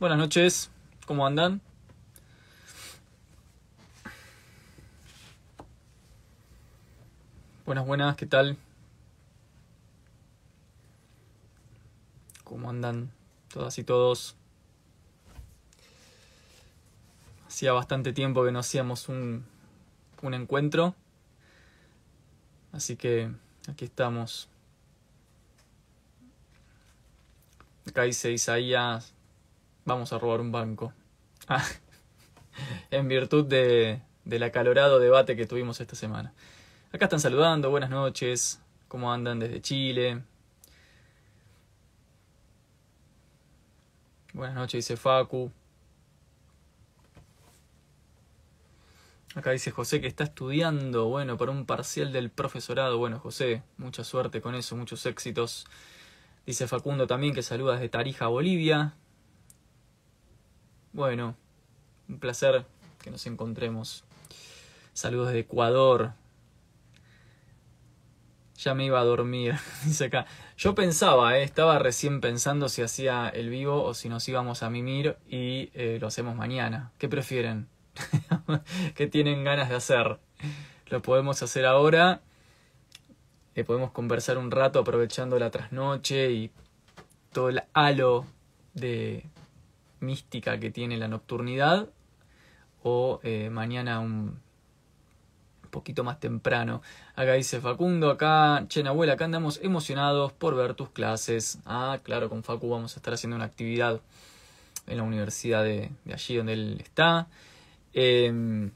buenas noches, ¿cómo andan? Buenas, buenas, ¿qué tal? ¿Cómo andan todas y todos? Hacía bastante tiempo que no hacíamos un, un encuentro, así que aquí estamos. Acá dice Isaías, vamos a robar un banco. Ah, en virtud de, del acalorado debate que tuvimos esta semana. Acá están saludando, buenas noches, ¿cómo andan desde Chile? Buenas noches, dice Facu. Acá dice José que está estudiando, bueno, para un parcial del profesorado. Bueno, José, mucha suerte con eso, muchos éxitos. Dice Facundo también que saluda desde Tarija, Bolivia. Bueno, un placer que nos encontremos. Saludos desde Ecuador. Ya me iba a dormir, dice acá. Yo pensaba, eh, estaba recién pensando si hacía el vivo o si nos íbamos a mimir y eh, lo hacemos mañana. ¿Qué prefieren? ¿Qué tienen ganas de hacer? Lo podemos hacer ahora eh, podemos conversar un rato aprovechando la trasnoche y todo el halo de mística que tiene la nocturnidad o eh, mañana un poquito más temprano. Acá dice Facundo, acá, che, abuela, acá andamos emocionados por ver tus clases. Ah, claro, con Facu vamos a estar haciendo una actividad en la universidad de, allí donde él está. Em,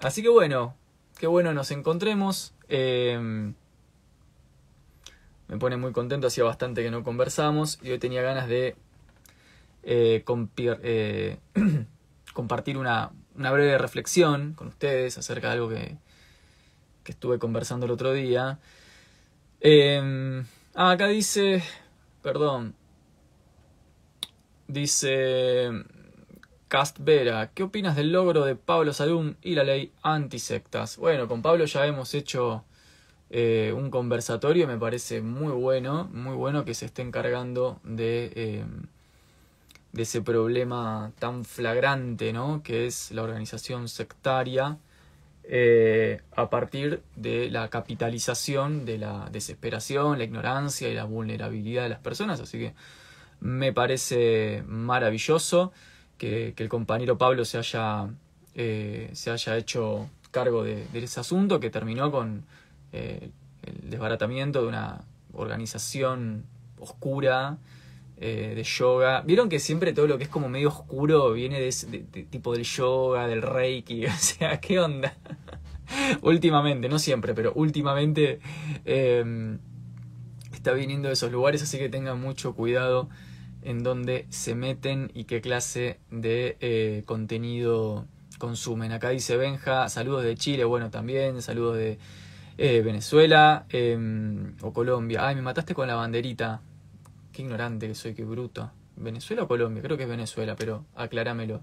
así que bueno, qué bueno nos encontremos. Em, me pone muy contento, hacía bastante que no conversamos y hoy tenía ganas de eh, eh, compartir una, breve reflexión con ustedes acerca de algo que, que estuve conversando el otro día. Em, ah, acá dice, perdón, dice Cast Vera, ¿qué opinas del logro de Pablo Salum y la ley antisectas? Bueno, con Pablo ya hemos hecho eh, un conversatorio, me parece muy bueno, muy bueno que se esté encargando de, eh, de ese problema tan flagrante, ¿no? Que es la organización sectaria eh, a partir de la capitalización de la desesperación, la ignorancia y la vulnerabilidad de las personas. Así que me parece maravilloso que, el compañero Pablo se haya, se haya hecho cargo de ese asunto que terminó con eh, el desbaratamiento de una organización oscura eh, de yoga. Vieron que siempre todo lo que es como medio oscuro viene de, tipo del yoga, del reiki, o sea, ¿qué onda? últimamente, no siempre, pero últimamente em, está viniendo de esos lugares, así que tengan mucho cuidado en dónde se meten y qué clase de eh, contenido consumen. Acá dice Benja, saludos de Chile, bueno también, saludos de eh, Venezuela em, o Colombia. Ay, me mataste con la banderita. Qué ignorante que soy, qué bruto. ¿Venezuela o Colombia? Creo que es Venezuela, pero acláramelo.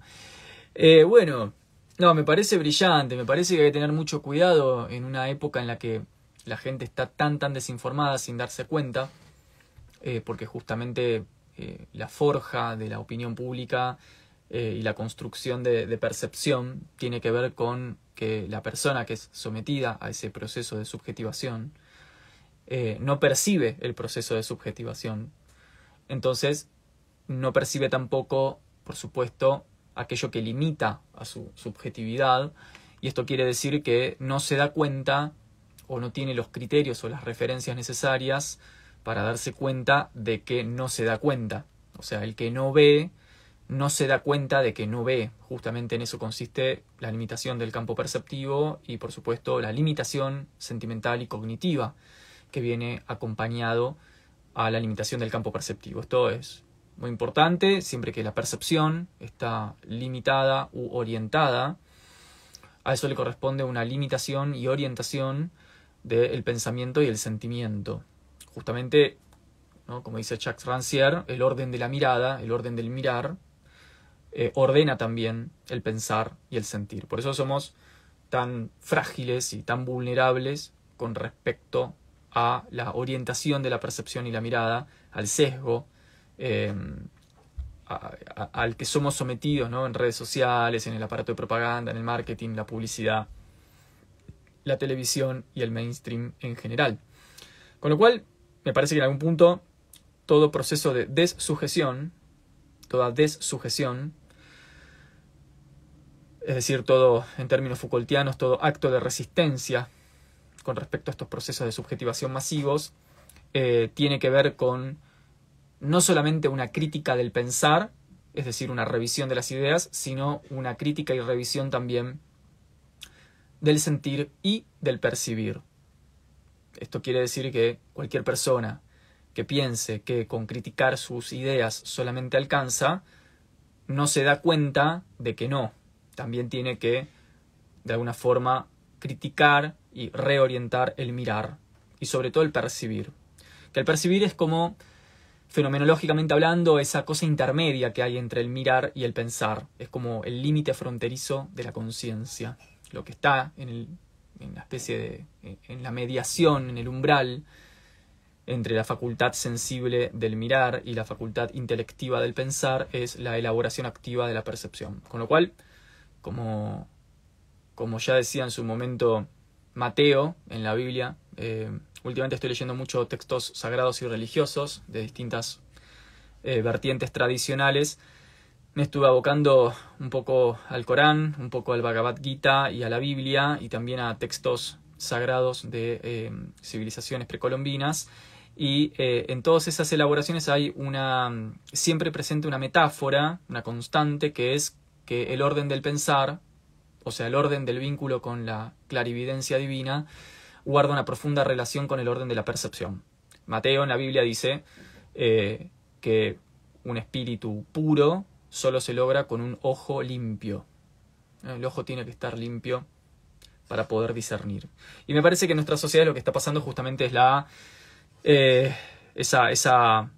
Eh, bueno, no, me parece brillante, me parece que hay que tener mucho cuidado en una época en la que la gente está tan, tan desinformada sin darse cuenta, eh, porque justamente la forja de la opinión pública y la construcción de percepción tiene que ver con que la persona que es sometida a ese proceso de subjetivación eh, no percibe el proceso de subjetivación. Entonces, no percibe tampoco, por supuesto, aquello que limita a su subjetividad. Y esto quiere decir que no se da cuenta o no tiene los criterios o las referencias necesarias para darse cuenta de que no se da cuenta. O sea, el que no ve no se da cuenta de que no ve. Justamente en eso consiste la limitación del campo perceptivo y por supuesto la limitación sentimental y cognitiva que viene acompañado a la limitación del campo perceptivo. Esto es muy importante siempre que la percepción está limitada u orientada. A eso le corresponde una limitación y orientación del pensamiento y el sentimiento. Justamente, como dice Jacques Rancière, el orden de la mirada, el orden del mirar, eh, ordena también el pensar y el sentir. Por eso somos tan frágiles y tan vulnerables con respecto a la orientación de la percepción y la mirada, al sesgo, em, al que somos sometidos ¿no? en redes sociales, en el aparato de propaganda, en el marketing, la publicidad, la televisión y el mainstream en general. Con lo cual, me parece que en algún punto todo proceso de dessujeción, toda dessujeción, es decir, todo en términos Foucaultianos, todo acto de resistencia con respecto a estos procesos de subjetivación masivos, eh, tiene que ver con no solamente una crítica del pensar, es decir, una revisión de las ideas, sino una crítica y revisión también del sentir y del percibir. Esto quiere decir que cualquier persona que piense que con criticar sus ideas solamente alcanza, no se da cuenta de que no. También tiene que, de alguna forma, criticar y reorientar el mirar y sobre todo el percibir. Que el percibir es como fenomenológicamente hablando, esa cosa intermedia que hay entre el mirar y el pensar. Es como el límite fronterizo de la conciencia. Lo que está en, el, en la especie de. en la mediación, en el umbral entre la facultad sensible del mirar y la facultad intelectiva del pensar es la elaboración activa de la percepción. Con lo cual, como, como ya decía en su momento Mateo en la Biblia, eh, Últimamente estoy leyendo mucho textos sagrados y religiosos de distintas eh, vertientes tradicionales. Me estuve abocando un poco al Corán, un poco al Bhagavad Gita y a la Biblia y también a textos sagrados de eh, civilizaciones precolombinas. Y en todas esas elaboraciones hay una siempre presente una metáfora, una constante, que es que el orden del pensar, o sea, el orden del vínculo con la clarividencia divina, guarda una profunda relación con el orden de la percepción. Mateo en la Biblia dice eh, que un espíritu puro solo se logra con un ojo limpio. El ojo tiene que estar limpio para poder discernir. Y me parece que en nuestra sociedad lo que está pasando justamente es la eh, esa, esa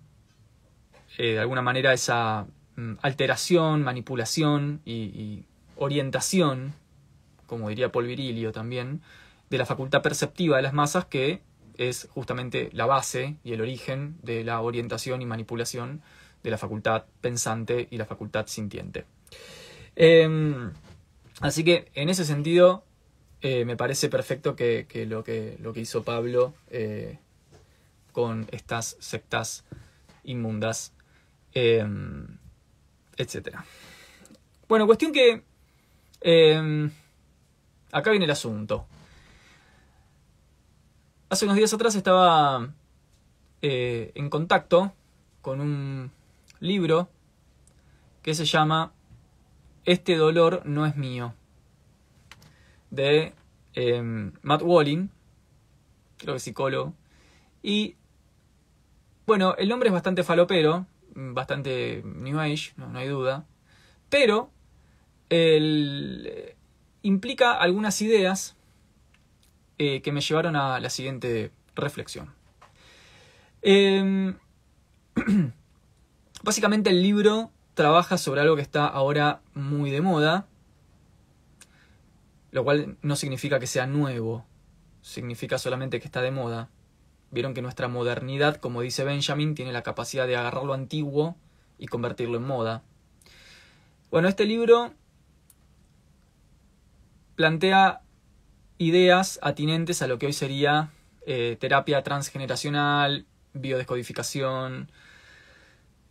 eh, de alguna manera esa mm, alteración, manipulación y, orientación, como diría Paul Virilio también, de la facultad perceptiva de las masas que es justamente la base y el origen de la orientación y manipulación de la facultad pensante y la facultad sintiente. Em, así que en ese sentido eh, me parece perfecto que, lo que lo que hizo Pablo eh, con estas sectas inmundas, em, etc. Bueno, cuestión que em, acá viene el asunto. Hace unos días atrás estaba eh, en contacto con un libro que se llama Este dolor no es mío, de em, Matt Walling, creo que psicólogo. Y bueno, el nombre es bastante falopero, bastante New Age, no, hay duda, pero implica algunas ideas eh, que me llevaron a la siguiente reflexión. Em, básicamente el libro trabaja sobre algo que está ahora muy de moda, lo cual no significa que sea nuevo, significa solamente que está de moda. Vieron que nuestra modernidad, como dice Benjamin, tiene la capacidad de agarrar lo antiguo y convertirlo en moda. Bueno, este libro plantea ideas atinentes a lo que hoy sería eh, terapia transgeneracional, biodescodificación,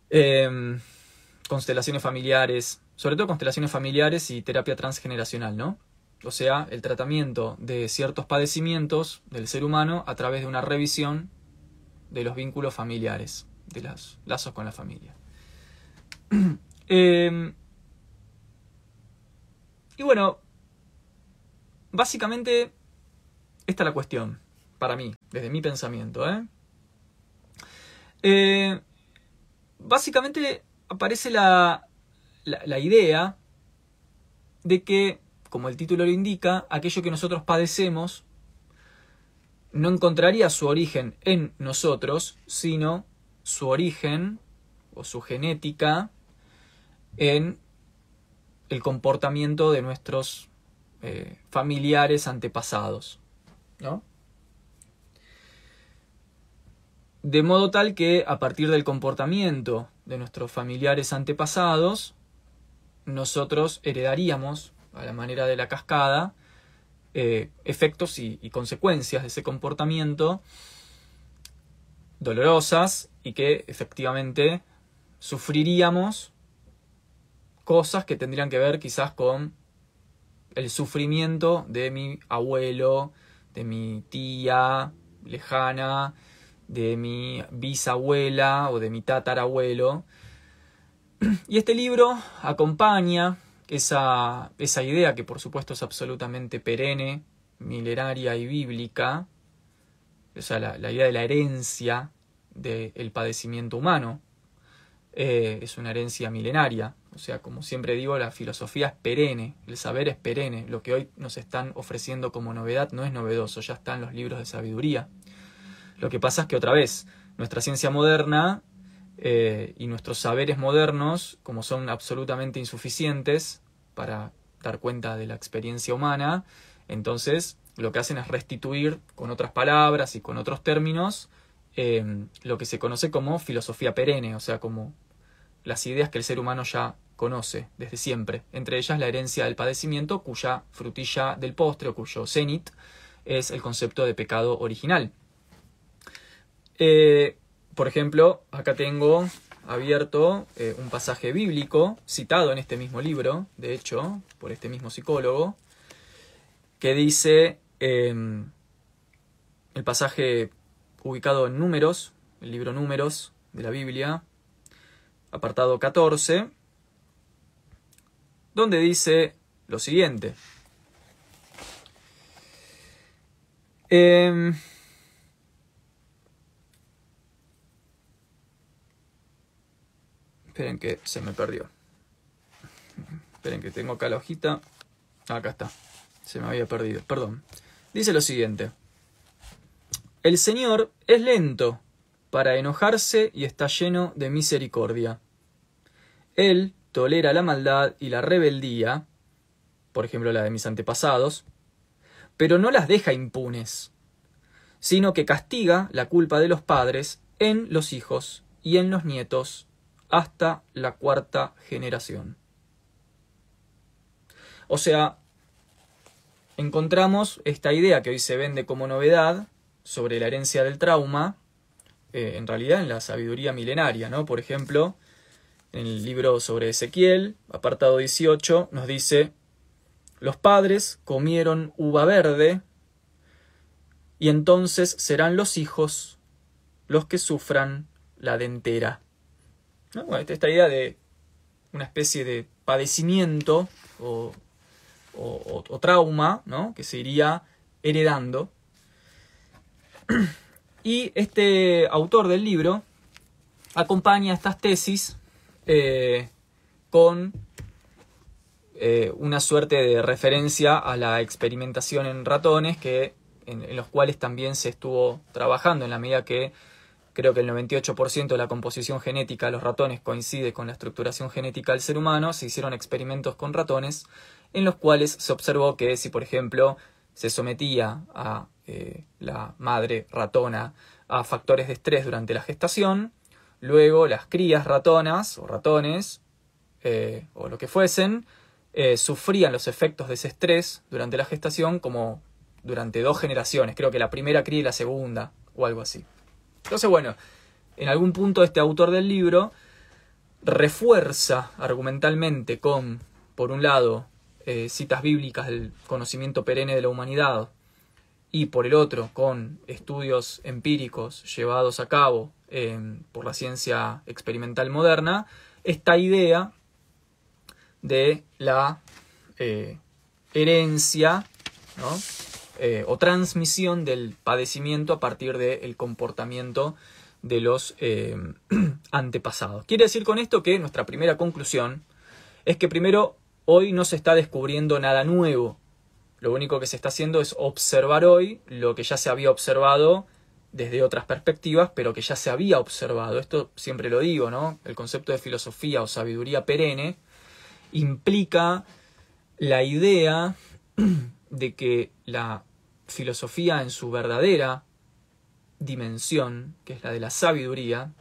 em, constelaciones familiares, sobre todo constelaciones familiares y terapia transgeneracional, ¿no? O sea, el tratamiento de ciertos padecimientos del ser humano a través de una revisión de los vínculos familiares, de los lazos con la familia. Em, y bueno, Básicamente, esta es la cuestión, para mí, desde mi pensamiento. ¿eh? Eh, básicamente aparece la, la idea de que, como el título lo indica, aquello que nosotros padecemos no encontraría su origen en nosotros, sino su origen o su genética en el comportamiento de nuestros eh, familiares antepasados. ¿no? De modo tal que a partir del comportamiento de nuestros familiares antepasados, nosotros heredaríamos, a la manera de la cascada, eh, efectos y, consecuencias de ese comportamiento dolorosas y que efectivamente sufriríamos cosas que tendrían que ver quizás con el sufrimiento de mi abuelo, de mi tía lejana, de mi bisabuela o de mi tatarabuelo. Y este libro acompaña esa, esa idea que por supuesto es absolutamente perenne, milenaria y bíblica, o sea, la, idea de la herencia del padecimiento humano, eh, es una herencia milenaria. O sea, como siempre digo, la filosofía es perenne, el saber es perenne. Lo que hoy nos están ofreciendo como novedad no es novedoso, ya están los libros de sabiduría. Lo que pasa es que otra vez, nuestra ciencia moderna eh, y nuestros saberes modernos, como son absolutamente insuficientes para dar cuenta de la experiencia humana, entonces lo que hacen es restituir con otras palabras y con otros términos eh, lo que se conoce como filosofía perenne, o sea, como las ideas que el ser humano ya conoce desde siempre, entre ellas la herencia del padecimiento, cuya frutilla del postre o cuyo cenit es el concepto de pecado original. Eh, por ejemplo, acá tengo abierto eh, un pasaje bíblico citado en este mismo libro, de hecho, por este mismo psicólogo, que dice em, el pasaje ubicado en Números, el libro Números de la Biblia, apartado 14, donde dice lo siguiente. Eh, Esperen que se me perdió. Esperen que tengo acá la hojita. Acá está. Se me había perdido. Perdón. Dice lo siguiente. El Señor es lento para enojarse y está lleno de misericordia. Él tolera la maldad y la rebeldía, por ejemplo la de mis antepasados, pero no las deja impunes, sino que castiga la culpa de los padres en los hijos y en los nietos hasta la cuarta generación. O sea, encontramos esta idea que hoy se vende como novedad sobre la herencia del trauma, eh, en realidad en la sabiduría milenaria, ¿no? Por ejemplo, en el libro sobre Ezequiel, apartado 18, nos dice, los padres comieron uva verde y entonces serán los hijos los que sufran la dentera esta idea de una especie de padecimiento o, trauma ¿no? que se iría heredando. Y este autor del libro acompaña estas tesis eh, con eh, una suerte de referencia a la experimentación en ratones que en, los cuales también se estuvo trabajando en la medida que Creo que el 98% de la composición genética de los ratones coincide con la estructuración genética del ser humano. Se hicieron experimentos con ratones en los cuales se observó que si, por ejemplo, se sometía a eh, la madre ratona a factores de estrés durante la gestación, luego las crías ratonas o ratones eh, o lo que fuesen eh, sufrían los efectos de ese estrés durante la gestación como durante dos generaciones, creo que la primera cría y la segunda o algo así. Entonces, bueno, en algún punto este autor del libro refuerza argumentalmente con, por un lado, eh, citas bíblicas del conocimiento perenne de la humanidad y por el otro con estudios empíricos llevados a cabo por la ciencia experimental moderna, esta idea de la eh, herencia. Eh, o transmisión del padecimiento a partir del comportamiento de los eh, antepasados. Quiere decir con esto que nuestra primera conclusión es que primero hoy no se está descubriendo nada nuevo. Lo único que se está haciendo es observar hoy lo que ya se había observado desde otras perspectivas, pero que ya se había observado. Esto siempre lo digo, ¿no? El concepto de filosofía o sabiduría perenne implica la idea de que la filosofía en su verdadera dimensión, que es la de la sabiduría,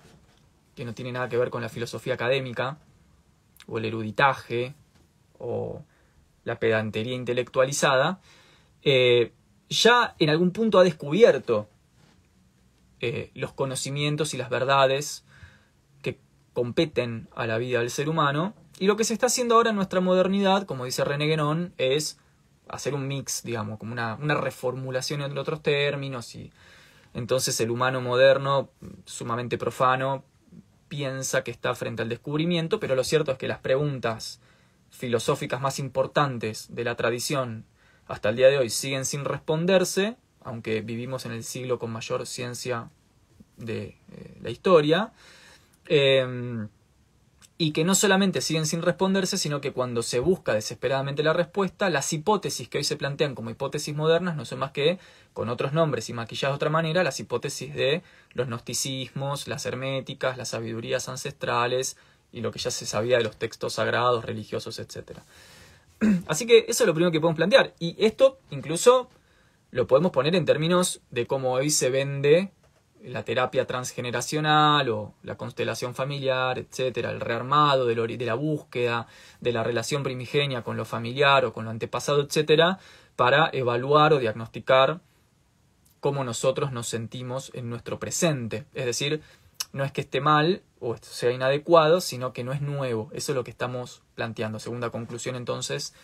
que no tiene nada que ver con la filosofía académica, o el eruditaje, o la pedantería intelectualizada, eh, ya en algún punto ha descubierto eh, los conocimientos y las verdades que competen a la vida del ser humano. Y lo que se está haciendo ahora en nuestra modernidad, como dice René Guénon, es hacer un mix, digamos, como una, una reformulación entre otros términos. Y entonces el humano moderno, sumamente profano, piensa que está frente al descubrimiento, pero lo cierto es que las preguntas filosóficas más importantes de la tradición hasta el día de hoy siguen sin responderse, aunque vivimos en el siglo con mayor ciencia de eh, la historia, em, y que no solamente siguen sin responderse, sino que cuando se busca desesperadamente la respuesta, las hipótesis que hoy se plantean como hipótesis modernas no son más que, con otros nombres y maquilladas de otra manera, las hipótesis de los gnosticismos, las herméticas, las sabidurías ancestrales y lo que ya se sabía de los textos sagrados, religiosos, etc. Así que eso es lo primero que podemos plantear. Y esto incluso lo podemos poner en términos de cómo hoy se vende la terapia transgeneracional o la constelación familiar, etcétera, el rearmado de, la búsqueda de la relación primigenia con lo familiar o con lo antepasado, etcétera, para evaluar o diagnosticar cómo nosotros nos sentimos en nuestro presente. Es decir, no es que esté mal o sea inadecuado, sino que no es nuevo. Eso es lo que estamos planteando. Segunda conclusión, entonces,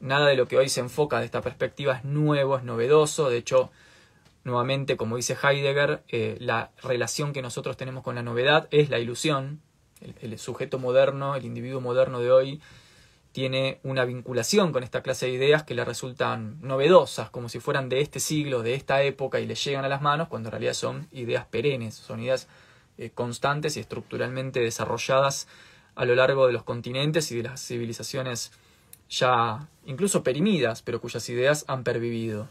nada de lo que hoy se enfoca de esta perspectiva es nuevo, es novedoso. De hecho, nuevamente, como dice Heidegger, eh, la relación que nosotros tenemos con la novedad es la ilusión. El, sujeto moderno, el individuo moderno de hoy, tiene una vinculación con esta clase de ideas que le resultan novedosas, como si fueran de este siglo, de esta época, y le llegan a las manos, cuando en realidad son ideas perennes, son ideas eh, constantes y estructuralmente desarrolladas a lo largo de los continentes y de las civilizaciones ya incluso perimidas, pero cuyas ideas han pervivido.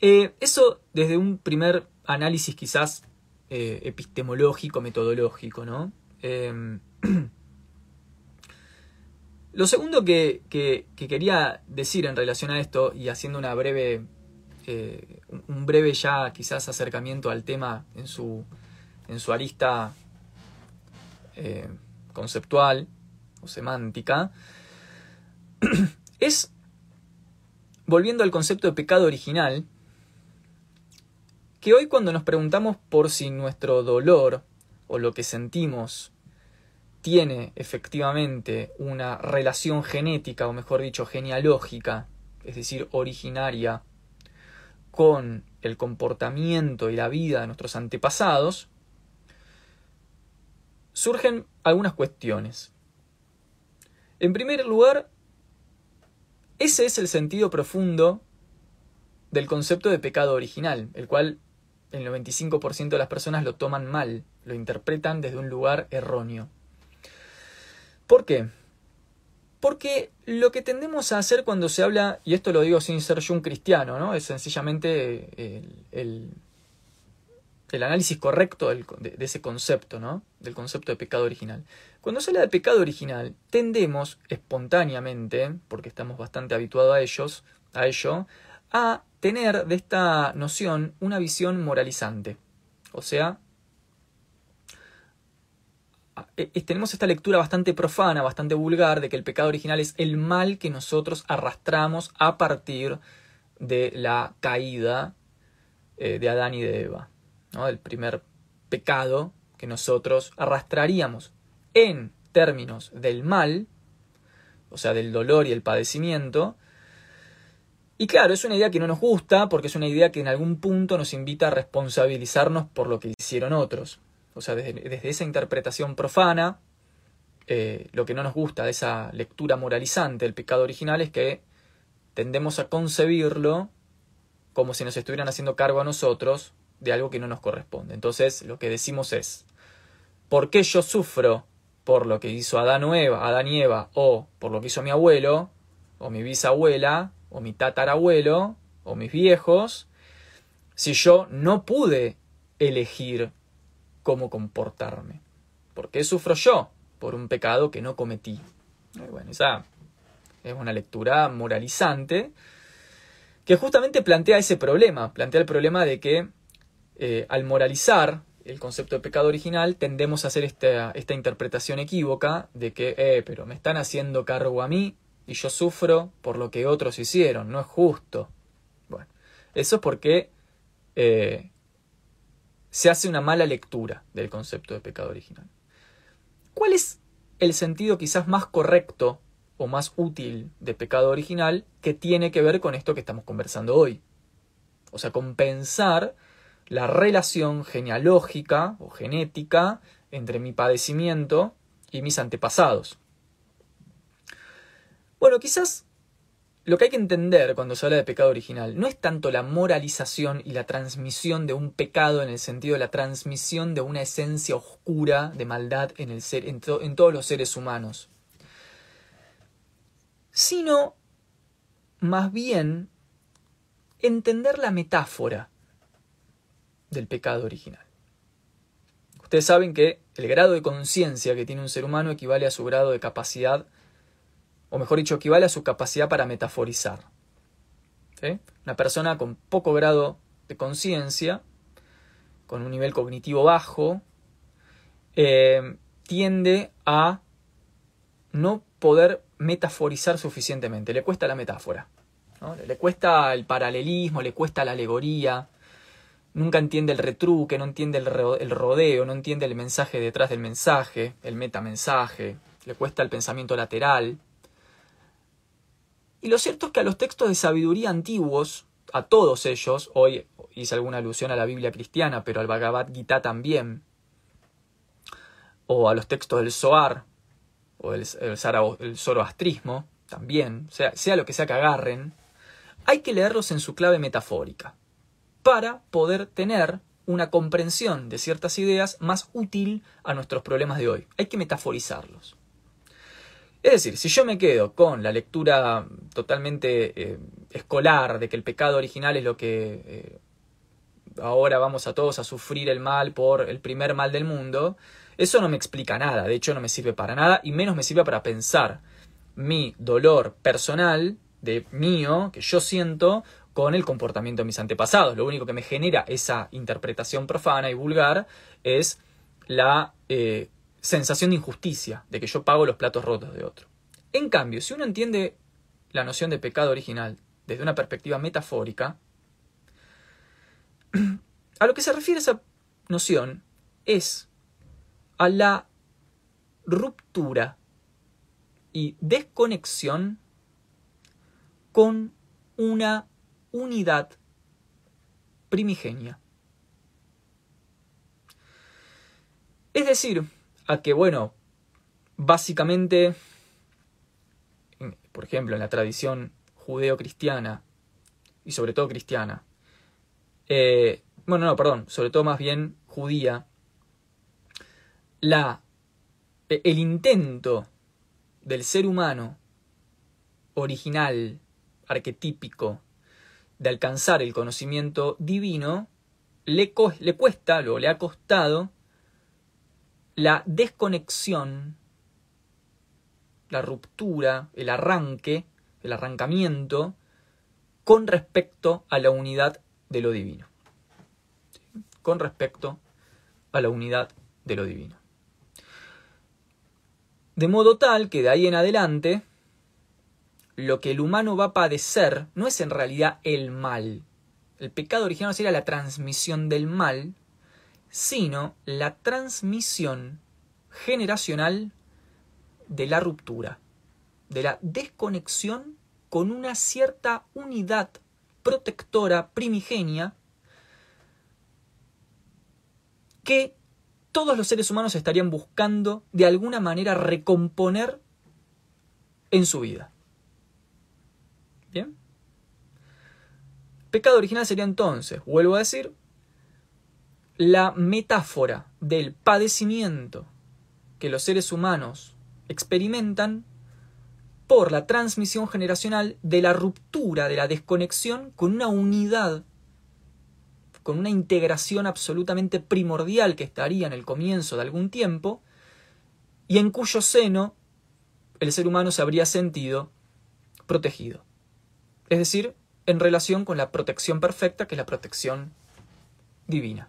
Eh, eso desde un primer análisis quizás eh, epistemológico, metodológico, ¿no? Em, lo segundo que, quería decir en relación a esto, y haciendo una breve eh, un breve ya quizás acercamiento al tema en su, en su arista eh, conceptual o semántica, es, volviendo al concepto de pecado original, que hoy cuando nos preguntamos por si nuestro dolor o lo que sentimos tiene efectivamente una relación genética, o mejor dicho, genealógica, es decir, originaria con el comportamiento y la vida de nuestros antepasados, surgen algunas cuestiones. En primer lugar, ese es el sentido profundo del concepto de pecado original, el cual el 95% de las personas lo toman mal, lo interpretan desde un lugar erróneo. ¿Por qué? Porque lo que tendemos a hacer cuando se habla, y esto lo digo sin ser yo un cristiano, ¿no? es sencillamente el, análisis correcto de, de, ese concepto, ¿no? del concepto de pecado original. Cuando se habla de pecado original, tendemos espontáneamente, porque estamos bastante habituados a ellos, a ello, a tener de esta noción una visión moralizante. O sea, eh, tenemos esta lectura bastante profana, bastante vulgar, de que el pecado original es el mal que nosotros arrastramos a partir de la caída eh, de Adán y de Eva, ¿no? el primer pecado que nosotros arrastraríamos en términos del mal, o sea, del dolor y el padecimiento. Y claro, es una idea que no nos gusta porque es una idea que en algún punto nos invita a responsabilizarnos por lo que hicieron otros. O sea, desde, esa interpretación profana, eh, lo que no nos gusta de esa lectura moralizante del pecado original es que tendemos a concebirlo como si nos estuvieran haciendo cargo a nosotros de algo que no nos corresponde. Entonces, lo que decimos es, ¿por qué yo sufro por lo que hizo Adán Eva, Adán y Eva, o por lo que hizo mi abuelo, o mi bisabuela, o mi tatarabuelo, o mis viejos, si yo no pude elegir cómo comportarme. ¿Por qué sufro yo? Por un pecado que no cometí. bueno, esa es una lectura moralizante que justamente plantea ese problema, plantea el problema de que eh, al moralizar el concepto de pecado original, tendemos a hacer esta, esta interpretación equívoca de que, eh, pero me están haciendo cargo a mí y yo sufro por lo que otros hicieron, no es justo. Bueno, eso es porque eh, se hace una mala lectura del concepto de pecado original. ¿Cuál es el sentido quizás más correcto o más útil de pecado original que tiene que ver con esto que estamos conversando hoy? O sea, compensar la relación genealógica o genética entre mi padecimiento y mis antepasados. Bueno, quizás lo que hay que entender cuando se habla de pecado original no es tanto la moralización y la transmisión de un pecado en el sentido de la transmisión de una esencia oscura de maldad en, el ser, en, todos los seres humanos, sino más bien entender la metáfora del pecado original. Ustedes saben que el grado de conciencia que tiene un ser humano equivale a su grado de capacidad, o mejor dicho, equivale a su capacidad para metaforizar. Una persona con poco grado de conciencia, con un nivel cognitivo bajo, eh, tiende a no poder metaforizar suficientemente, le cuesta la metáfora, le cuesta el paralelismo, le cuesta la alegoría, nunca entiende el retruque, no entiende el rodeo, no entiende el mensaje detrás del mensaje, el metamensaje, le cuesta el pensamiento lateral. Y lo cierto es que a los textos de sabiduría antiguos, a todos ellos, hoy hice alguna alusión a la Biblia cristiana, pero al Bhagavad Gita también, o a los textos del Zohar, o el, zoroastrismo, también, sea, sea lo que sea que agarren, hay que leerlos en su clave metafórica para poder tener una comprensión de ciertas ideas más útil a nuestros problemas de hoy. Hay que metaforizarlos. Es decir, si yo me quedo con la lectura totalmente eh, escolar de que el pecado original es lo que eh, ahora vamos a todos a sufrir el mal por el primer mal del mundo, eso no me explica nada, de hecho no me sirve para nada y menos me sirve para pensar mi dolor personal de mío que yo siento con el comportamiento de mis antepasados. Lo único que me genera esa interpretación profana y vulgar es la eh, sensación de injusticia, de que yo pago los platos rotos de otro. En cambio, si uno entiende la noción de pecado original desde una perspectiva metafórica, a lo que se refiere esa noción es a la ruptura y desconexión con una unidad primigenia. Es decir, a que, bueno, básicamente, por ejemplo, en la tradición judeo-cristiana, y sobre todo cristiana, eh, bueno, no, perdón, sobre todo más bien judía, la, e, el intento del ser humano original, arquetípico, de alcanzar el conocimiento divino, le, cuesta, o le ha costado, la desconexión, la ruptura, el arranque, el arrancamiento con respecto a la unidad de lo divino. Con respecto a la unidad de lo divino. De modo tal que de ahí en adelante lo que el humano va a padecer no es en realidad el mal. El pecado original sería la transmisión del mal, sino la transmisión generacional de la ruptura, de la desconexión con una cierta unidad protectora primigenia que todos los seres humanos estarían buscando de alguna manera recomponer en su vida. ¿Bien? Pecado original sería entonces, vuelvo a decir, la metáfora del padecimiento que los seres humanos experimentan por la transmisión generacional de la ruptura, de la desconexión con una unidad, con una integración absolutamente primordial que estaría en el comienzo de algún tiempo, y en cuyo seno el ser humano se habría sentido protegido. Es decir, en relación con la protección perfecta, que es la protección divina.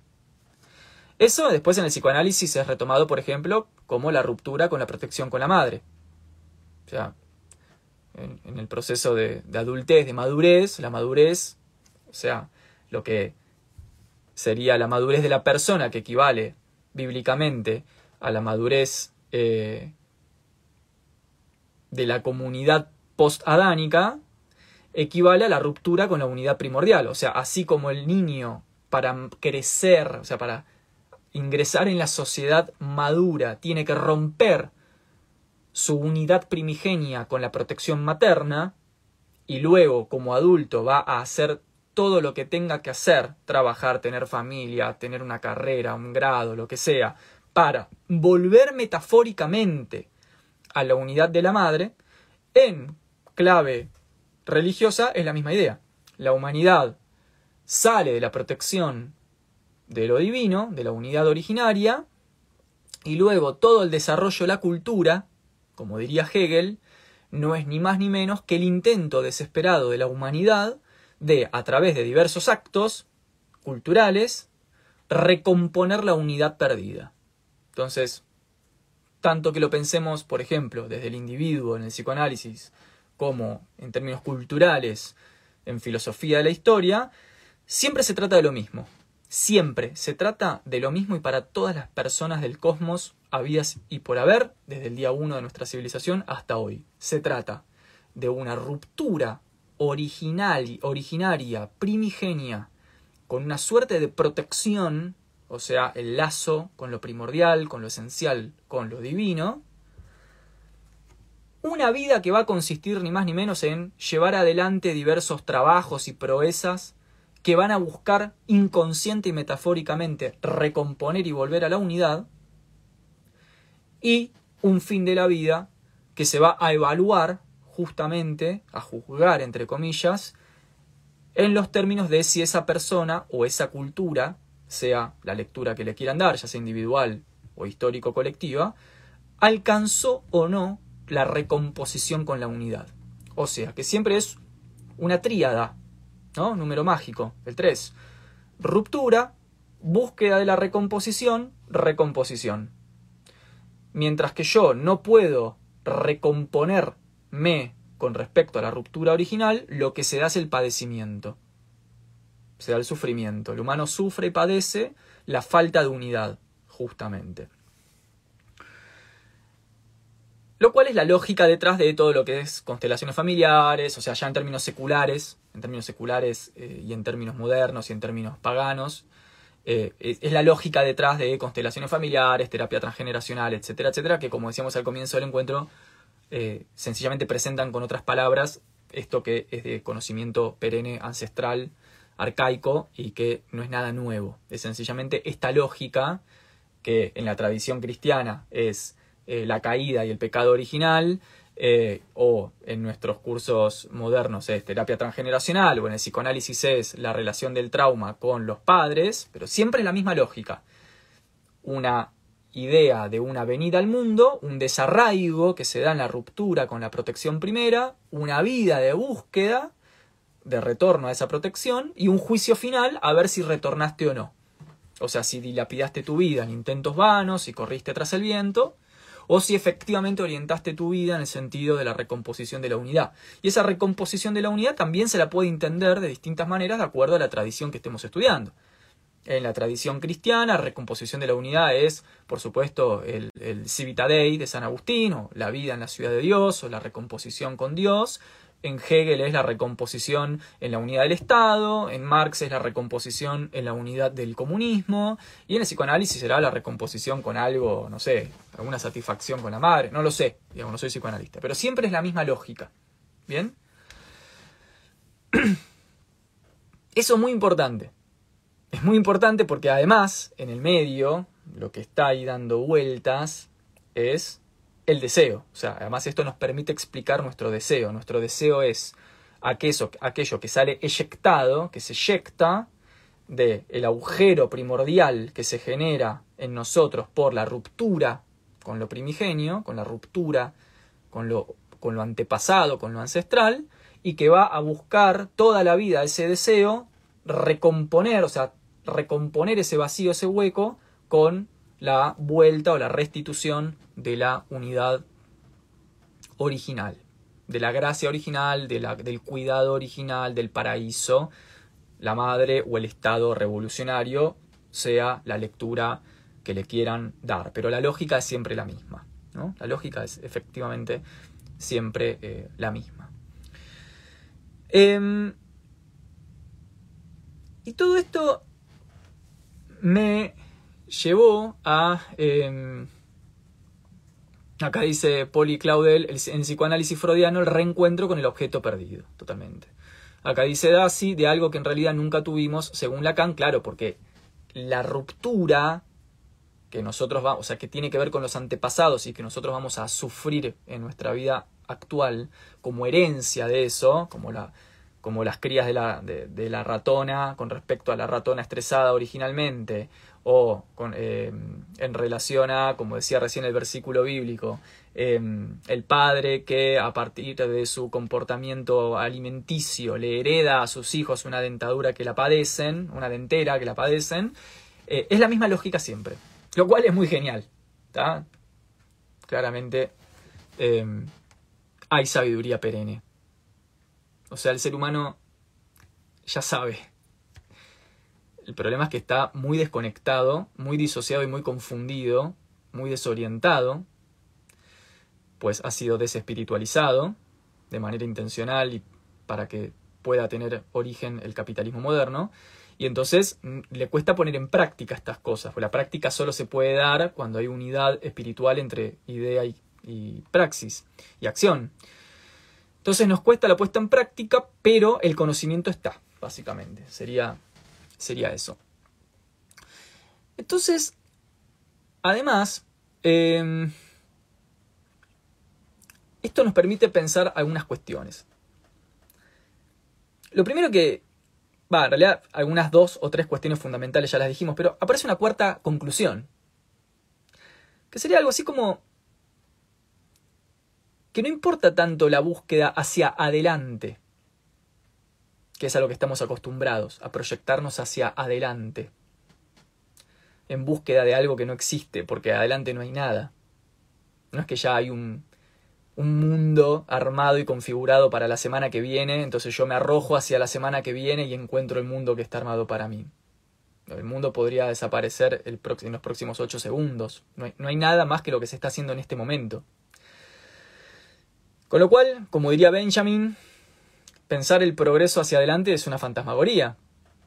Eso después en el psicoanálisis es retomado, por ejemplo, como la ruptura con la protección con la madre. O sea, en, el proceso de, adultez, de madurez, la madurez, o sea, lo que sería la madurez de la persona, que equivale bíblicamente a la madurez eh, de la comunidad post-adánica, equivale a la ruptura con la unidad primordial. O sea, así como el niño para crecer, o sea, para ingresar en la sociedad madura, tiene que romper su unidad primigenia con la protección materna, y luego como adulto va a hacer todo lo que tenga que hacer, trabajar, tener familia, tener una carrera, un grado, lo que sea, para volver metafóricamente a la unidad de la madre, en clave religiosa es la misma idea. La humanidad sale de la protección de lo divino, de la unidad originaria, y luego todo el desarrollo de la cultura, como diría Hegel, no es ni más ni menos que el intento desesperado de la humanidad de, a través de diversos actos culturales, recomponer la unidad perdida. Entonces, tanto que lo pensemos, por ejemplo, desde el individuo en el psicoanálisis, como en términos culturales, en filosofía de la historia, siempre se trata de lo mismo. Siempre se trata de lo mismo y para todas las personas del cosmos, habidas y por haber, desde el día uno de nuestra civilización hasta hoy. Se trata de una ruptura original, originaria, primigenia, con una suerte de protección, o sea, el lazo con lo primordial, con lo esencial, con lo divino, una vida que va a consistir ni más ni menos en llevar adelante diversos trabajos y proezas que van a buscar inconsciente y metafóricamente recomponer y volver a la unidad, y un fin de la vida que se va a evaluar justamente, a juzgar entre comillas, en los términos de si esa persona o esa cultura, sea la lectura que le quieran dar, ya sea individual o histórico colectiva, alcanzó o no la recomposición con la unidad. O sea, que siempre es una tríada ¿no? Número mágico, el 3. Ruptura, búsqueda de la recomposición, recomposición. Mientras que yo no puedo recomponerme con respecto a la ruptura original, lo que se da es el padecimiento. Se da el sufrimiento. El humano sufre y padece la falta de unidad, justamente. Lo cual es la lógica detrás de todo lo que es constelaciones familiares, o sea, ya en términos seculares, en términos seculares eh, y en términos modernos y en términos paganos. Eh, es, la lógica detrás de constelaciones familiares, terapia transgeneracional, etcétera, etcétera, que como decíamos al comienzo del encuentro, eh, sencillamente presentan con otras palabras esto que es de conocimiento perenne, ancestral, arcaico y que no es nada nuevo. Es sencillamente esta lógica que en la tradición cristiana es eh, la caída y el pecado original, eh, o en nuestros cursos modernos es terapia transgeneracional, o en el psicoanálisis es la relación del trauma con los padres, pero siempre la misma lógica. Una idea de una venida al mundo, un desarraigo que se da en la ruptura con la protección primera, una vida de búsqueda, de retorno a esa protección, y un juicio final a ver si retornaste o no. O sea, si dilapidaste tu vida en intentos vanos, y corriste tras el viento, o si efectivamente orientaste tu vida en el sentido de la recomposición de la unidad. Y esa recomposición de la unidad también se la puede entender de distintas maneras de acuerdo a la tradición que estemos estudiando. En la tradición cristiana, recomposición de la unidad es, por supuesto, el, el Civita Dei de San Agustín, o la vida en la ciudad de Dios, o la recomposición con Dios, en Hegel es la recomposición en la unidad del Estado, en Marx es la recomposición en la unidad del comunismo, y en el psicoanálisis será la recomposición con algo, no sé, alguna satisfacción con la madre, no lo sé, no soy psicoanalista, pero siempre es la misma lógica. ¿Bien? Eso es muy importante. Es muy importante porque además, en el medio, lo que está ahí dando vueltas es el deseo. O sea, además esto nos permite explicar nuestro deseo. Nuestro deseo es aquello, aquello que sale eyectado, que se eyecta del el agujero primordial que se genera en nosotros por la ruptura con lo primigenio, con la ruptura con lo, con lo antepasado, con lo ancestral, y que va a buscar toda la vida ese deseo, recomponer, o sea, recomponer ese vacío, ese hueco, con la vuelta o la restitución de la unidad original, de la gracia original, del cuidado original, del paraíso, la madre o el Estado revolucionario, sea la lectura que le quieran dar. Pero la lógica es siempre la misma. ¿no? La lógica es efectivamente siempre eh, la misma. Em, y todo esto me llevó a... Em, acá dice Poli Claudel, en psicoanálisis freudiano, el reencuentro con el objeto perdido, totalmente. Acá dice Dasi, de algo que en realidad nunca tuvimos, según Lacan, claro, porque la ruptura que nosotros vamos, o sea, que tiene que ver con los antepasados y que nosotros vamos a sufrir en nuestra vida actual como herencia de eso, como, la, como las crías de la, de, la ratona con respecto a la ratona estresada originalmente, o eh, en relación a, como decía recién el versículo bíblico, em, el padre que a partir de su comportamiento alimenticio le hereda a sus hijos una dentadura que la padecen, una dentera que la padecen, eh, es la misma lógica siempre, lo cual es muy genial. Claramente em, hay sabiduría perenne. O sea, el ser humano ya sabe. El problema es que está muy desconectado, muy disociado y muy confundido, muy desorientado, pues ha sido desespiritualizado de manera intencional y para que pueda tener origen el capitalismo moderno. Y entonces mm, le cuesta poner en práctica estas cosas, porque la práctica solo se puede dar cuando hay unidad espiritual entre idea y, y praxis y acción. Entonces nos cuesta la puesta en práctica, pero el conocimiento está, básicamente. Sería, sería eso. Entonces, además, em, esto nos permite pensar algunas cuestiones. Lo primero que, va, en realidad algunas dos o tres cuestiones fundamentales ya las dijimos, pero aparece una cuarta conclusión, que sería algo así como que no importa tanto la búsqueda hacia adelante, que es a lo que estamos acostumbrados, a proyectarnos hacia adelante, en búsqueda de algo que no existe, porque adelante no hay nada. No es que ya hay un, un mundo armado y configurado para la semana que viene, entonces yo me arrojo hacia la semana que viene y encuentro el mundo que está armado para mí. El mundo podría desaparecer en los próximos ocho segundos. no hay nada más que lo que se está haciendo en este momento. Con lo cual, como diría Benjamin, pensar el progreso hacia adelante es una fantasmagoría,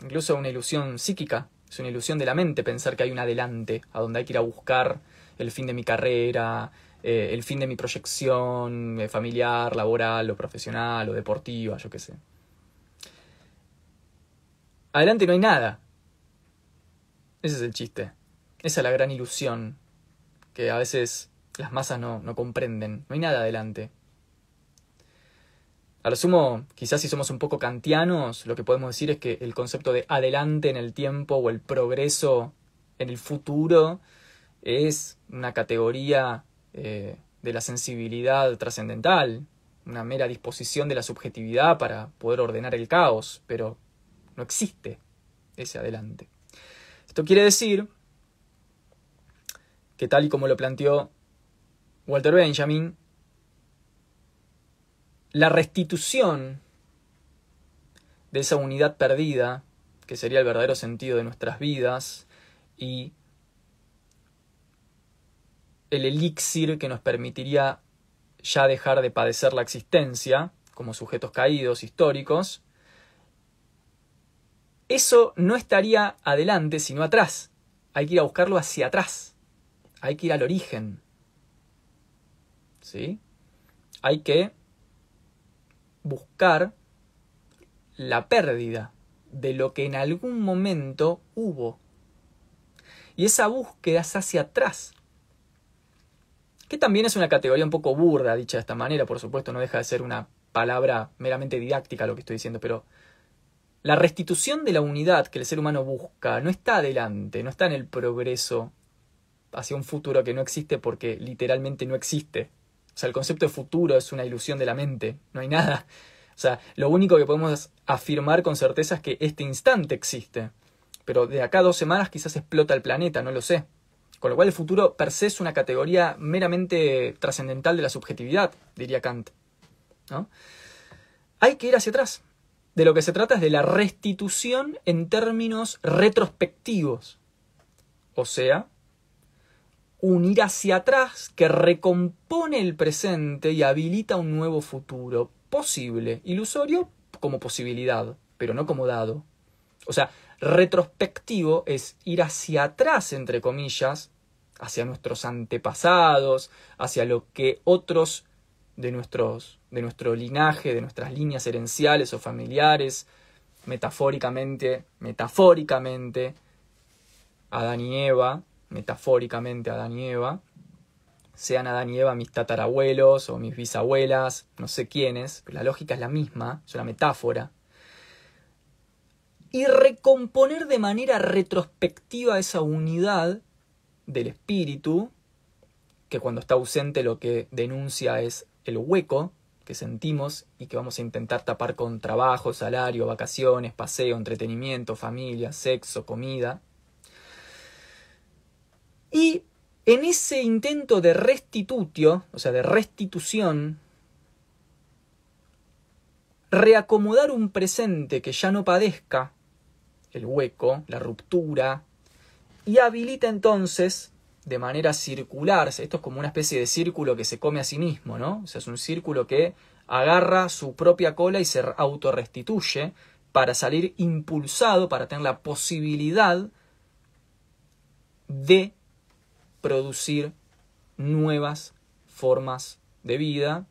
incluso una ilusión psíquica, es una ilusión de la mente pensar que hay un adelante, a donde hay que ir a buscar el fin de mi carrera, eh, el fin de mi proyección eh, familiar, laboral o profesional o deportiva, yo qué sé. Adelante no hay nada. Ese es el chiste. Esa es la gran ilusión que a veces las masas no, no comprenden. No hay nada adelante. A lo sumo, quizás si somos un poco kantianos, lo que podemos decir es que el concepto de adelante en el tiempo o el progreso en el futuro es una categoría eh, de la sensibilidad trascendental, una mera disposición de la subjetividad para poder ordenar el caos, pero no existe ese adelante. Esto quiere decir que tal y como lo planteó Walter Benjamin, la restitución de esa unidad perdida, que sería el verdadero sentido de nuestras vidas, y el elixir que nos permitiría ya dejar de padecer la existencia como sujetos caídos históricos, eso no estaría adelante sino atrás. Hay que ir a buscarlo hacia atrás. Hay que ir al origen. ¿Sí? Hay que buscar la pérdida de lo que en algún momento hubo. Y esa búsqueda es hacia atrás. Que también es una categoría un poco burda, dicha de esta manera, por supuesto, no deja de ser una palabra meramente didáctica lo que estoy diciendo, pero la restitución de la unidad que el ser humano busca no está adelante, no está en el progreso hacia un futuro que no existe porque literalmente no existe. O sea, el concepto de futuro es una ilusión de la mente, no hay nada. O sea, lo único que podemos afirmar con certeza es que este instante existe. Pero de acá a dos semanas quizás explota el planeta, no lo sé. Con lo cual el futuro per se es una categoría meramente trascendental de la subjetividad, diría Kant. ¿no? Hay que ir hacia atrás. De lo que se trata es de la restitución en términos retrospectivos. O sea, un ir hacia atrás que recompone el presente y habilita un nuevo futuro posible, ilusorio como posibilidad, pero no como dado. O sea, retrospectivo es ir hacia atrás, entre comillas, hacia nuestros antepasados, hacia lo que otros de, nuestros, de nuestro linaje, de nuestras líneas herenciales o familiares, metafóricamente, metafóricamente, Adán y Eva, metafóricamente Adán y Eva, sean Adán y Eva mis tatarabuelos o mis bisabuelas, no sé quiénes, pero la lógica es la misma, es una metáfora. Y recomponer de manera retrospectiva esa unidad del espíritu, que cuando está ausente lo que denuncia es el hueco que sentimos y que vamos a intentar tapar con trabajo, salario, vacaciones, paseo, entretenimiento, familia, sexo, comida. Y en ese intento de restitutio, o sea, de restitución, reacomodar un presente que ya no padezca el hueco, la ruptura, y habilita entonces de manera circular, esto es como una especie de círculo que se come a sí mismo, ¿no? O sea, es un círculo que agarra su propia cola y se autorrestituye para salir impulsado, para tener la posibilidad de producir nuevas formas de vida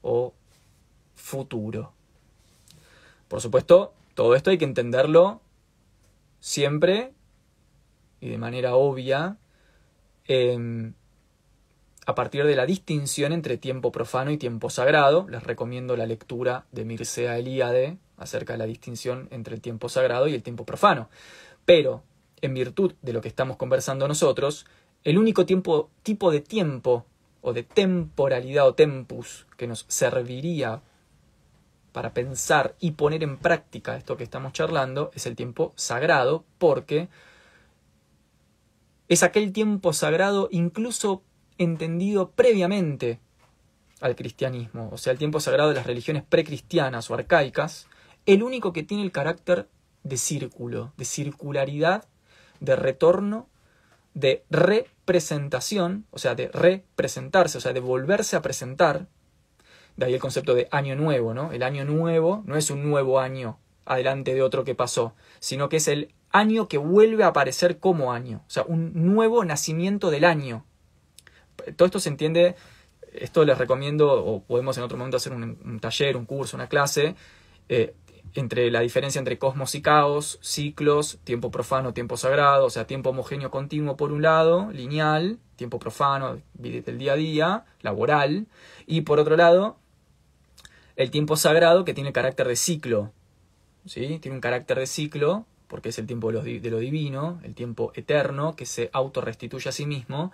o futuro. Por supuesto, todo esto hay que entenderlo siempre y de manera obvia Em, a partir de la distinción entre tiempo profano y tiempo sagrado. Les recomiendo la lectura de Mircea Eliade acerca de la distinción entre el tiempo sagrado y el tiempo profano. Pero, en virtud de lo que estamos conversando nosotros, el único tipo de tiempo o de temporalidad o tempus que nos serviría para pensar y poner en práctica esto que estamos charlando es el tiempo sagrado, porque es aquel tiempo sagrado incluso entendido previamente al cristianismo, o sea, el tiempo sagrado de las religiones precristianas o arcaicas, el único que tiene el carácter de círculo, de circularidad, de retorno, de representación, o sea, de representarse, o sea, de volverse a presentar. De ahí el concepto de año nuevo, ¿no? El año nuevo no es un nuevo año adelante de otro que pasó, sino que es el año que vuelve a aparecer como año, o sea, un nuevo nacimiento del año. Todo esto se entiende, esto les recomiendo, o podemos en otro momento hacer un, taller, un curso, una clase, eh, entre la diferencia entre cosmos y caos, ciclos, tiempo profano, tiempo sagrado, o sea, tiempo homogéneo continuo por un lado, lineal, tiempo profano del día a día, laboral, y por otro lado, el tiempo sagrado que tiene carácter de ciclo, ¿sí? Tiene un carácter de ciclo porque es el tiempo de lo, divino, el tiempo eterno, que se autorrestituye a sí mismo,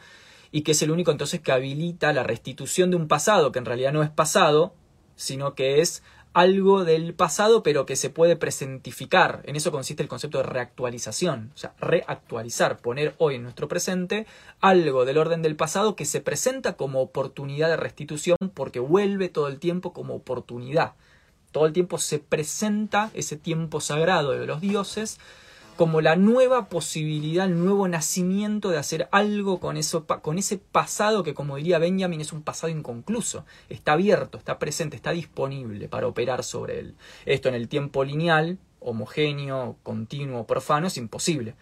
y que es el único entonces que habilita la restitución de un pasado, que en realidad no es pasado, sino que es algo del pasado, pero que se puede presentificar. En eso consiste el concepto de reactualización, o sea, reactualizar, poner hoy en nuestro presente algo del orden del pasado que se presenta como oportunidad de restitución porque vuelve todo el tiempo como oportunidad. Todo el tiempo se presenta ese tiempo sagrado de los dioses como la nueva posibilidad, el nuevo nacimiento de hacer algo con, eso, con ese pasado que, como diría Benjamin, es un pasado inconcluso. Está abierto, está presente, está disponible para operar sobre él. Esto en el tiempo lineal, homogéneo, continuo, profano, es imposible.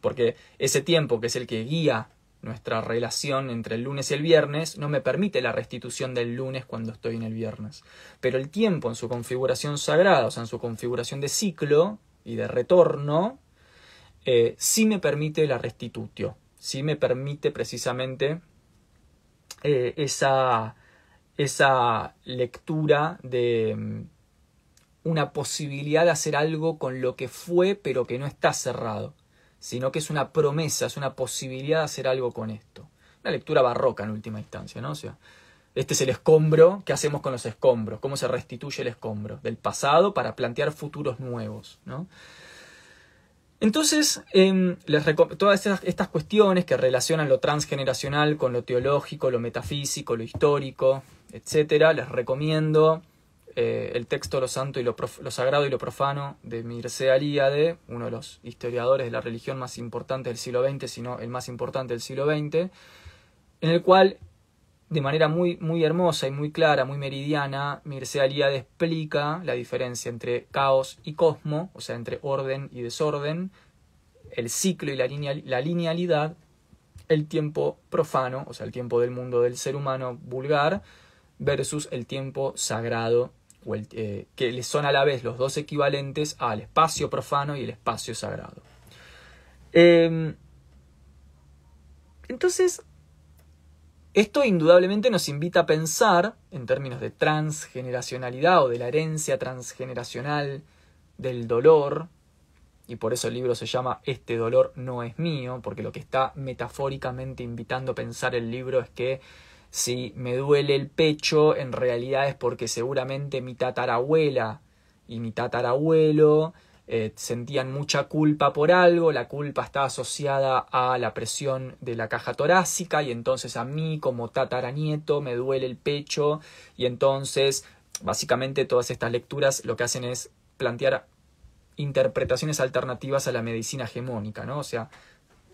Porque ese tiempo, que es el que guía nuestra relación entre el lunes y el viernes no me permite la restitución del lunes cuando estoy en el viernes. Pero el tiempo en su configuración sagrada, o sea, en su configuración de ciclo y de retorno, eh, sí me permite la restitutio, sí me permite precisamente eh, esa, esa lectura de mm, una posibilidad de hacer algo con lo que fue pero que no está cerrado sino que es una promesa, es una posibilidad de hacer algo con esto. Una lectura barroca en última instancia, ¿no? O sea, este es el escombro, ¿qué hacemos con los escombros? ¿Cómo se restituye el escombro del pasado para plantear futuros nuevos, ¿no? Entonces, em, todas estas, cuestiones que relacionan lo transgeneracional con lo teológico, lo metafísico, lo histórico, etc., les recomiendo eh, el texto Lo Santo y lo, Sagrado y lo Profano de Mircea Eliade, uno de los historiadores de la religión más importantes del siglo XX, sino el más importante del siglo XX, en el cual de manera muy, muy hermosa y muy clara, muy meridiana, Mircea Eliade explica la diferencia entre caos y cosmo, o sea, entre orden y desorden, el ciclo y la, la linealidad, el tiempo profano, o sea, el tiempo del mundo del ser humano vulgar, versus el tiempo sagrado, o el, eh, que son a la vez los dos equivalentes al espacio profano y el espacio sagrado. Em, entonces, esto indudablemente nos invita a pensar, en términos de transgeneracionalidad o de la herencia transgeneracional del dolor, y por eso el libro se llama Este dolor no es mío, porque lo que está metafóricamente invitando a pensar el libro es que si me duele el pecho, en realidad es porque seguramente mi tatarabuela y mi tatarabuelo eh, sentían mucha culpa por algo, la culpa está asociada a la presión de la caja torácica y entonces a mí como tataranieto me duele el pecho y entonces básicamente todas estas lecturas lo que hacen es plantear interpretaciones alternativas a la medicina hegemónica, ¿no? O sea,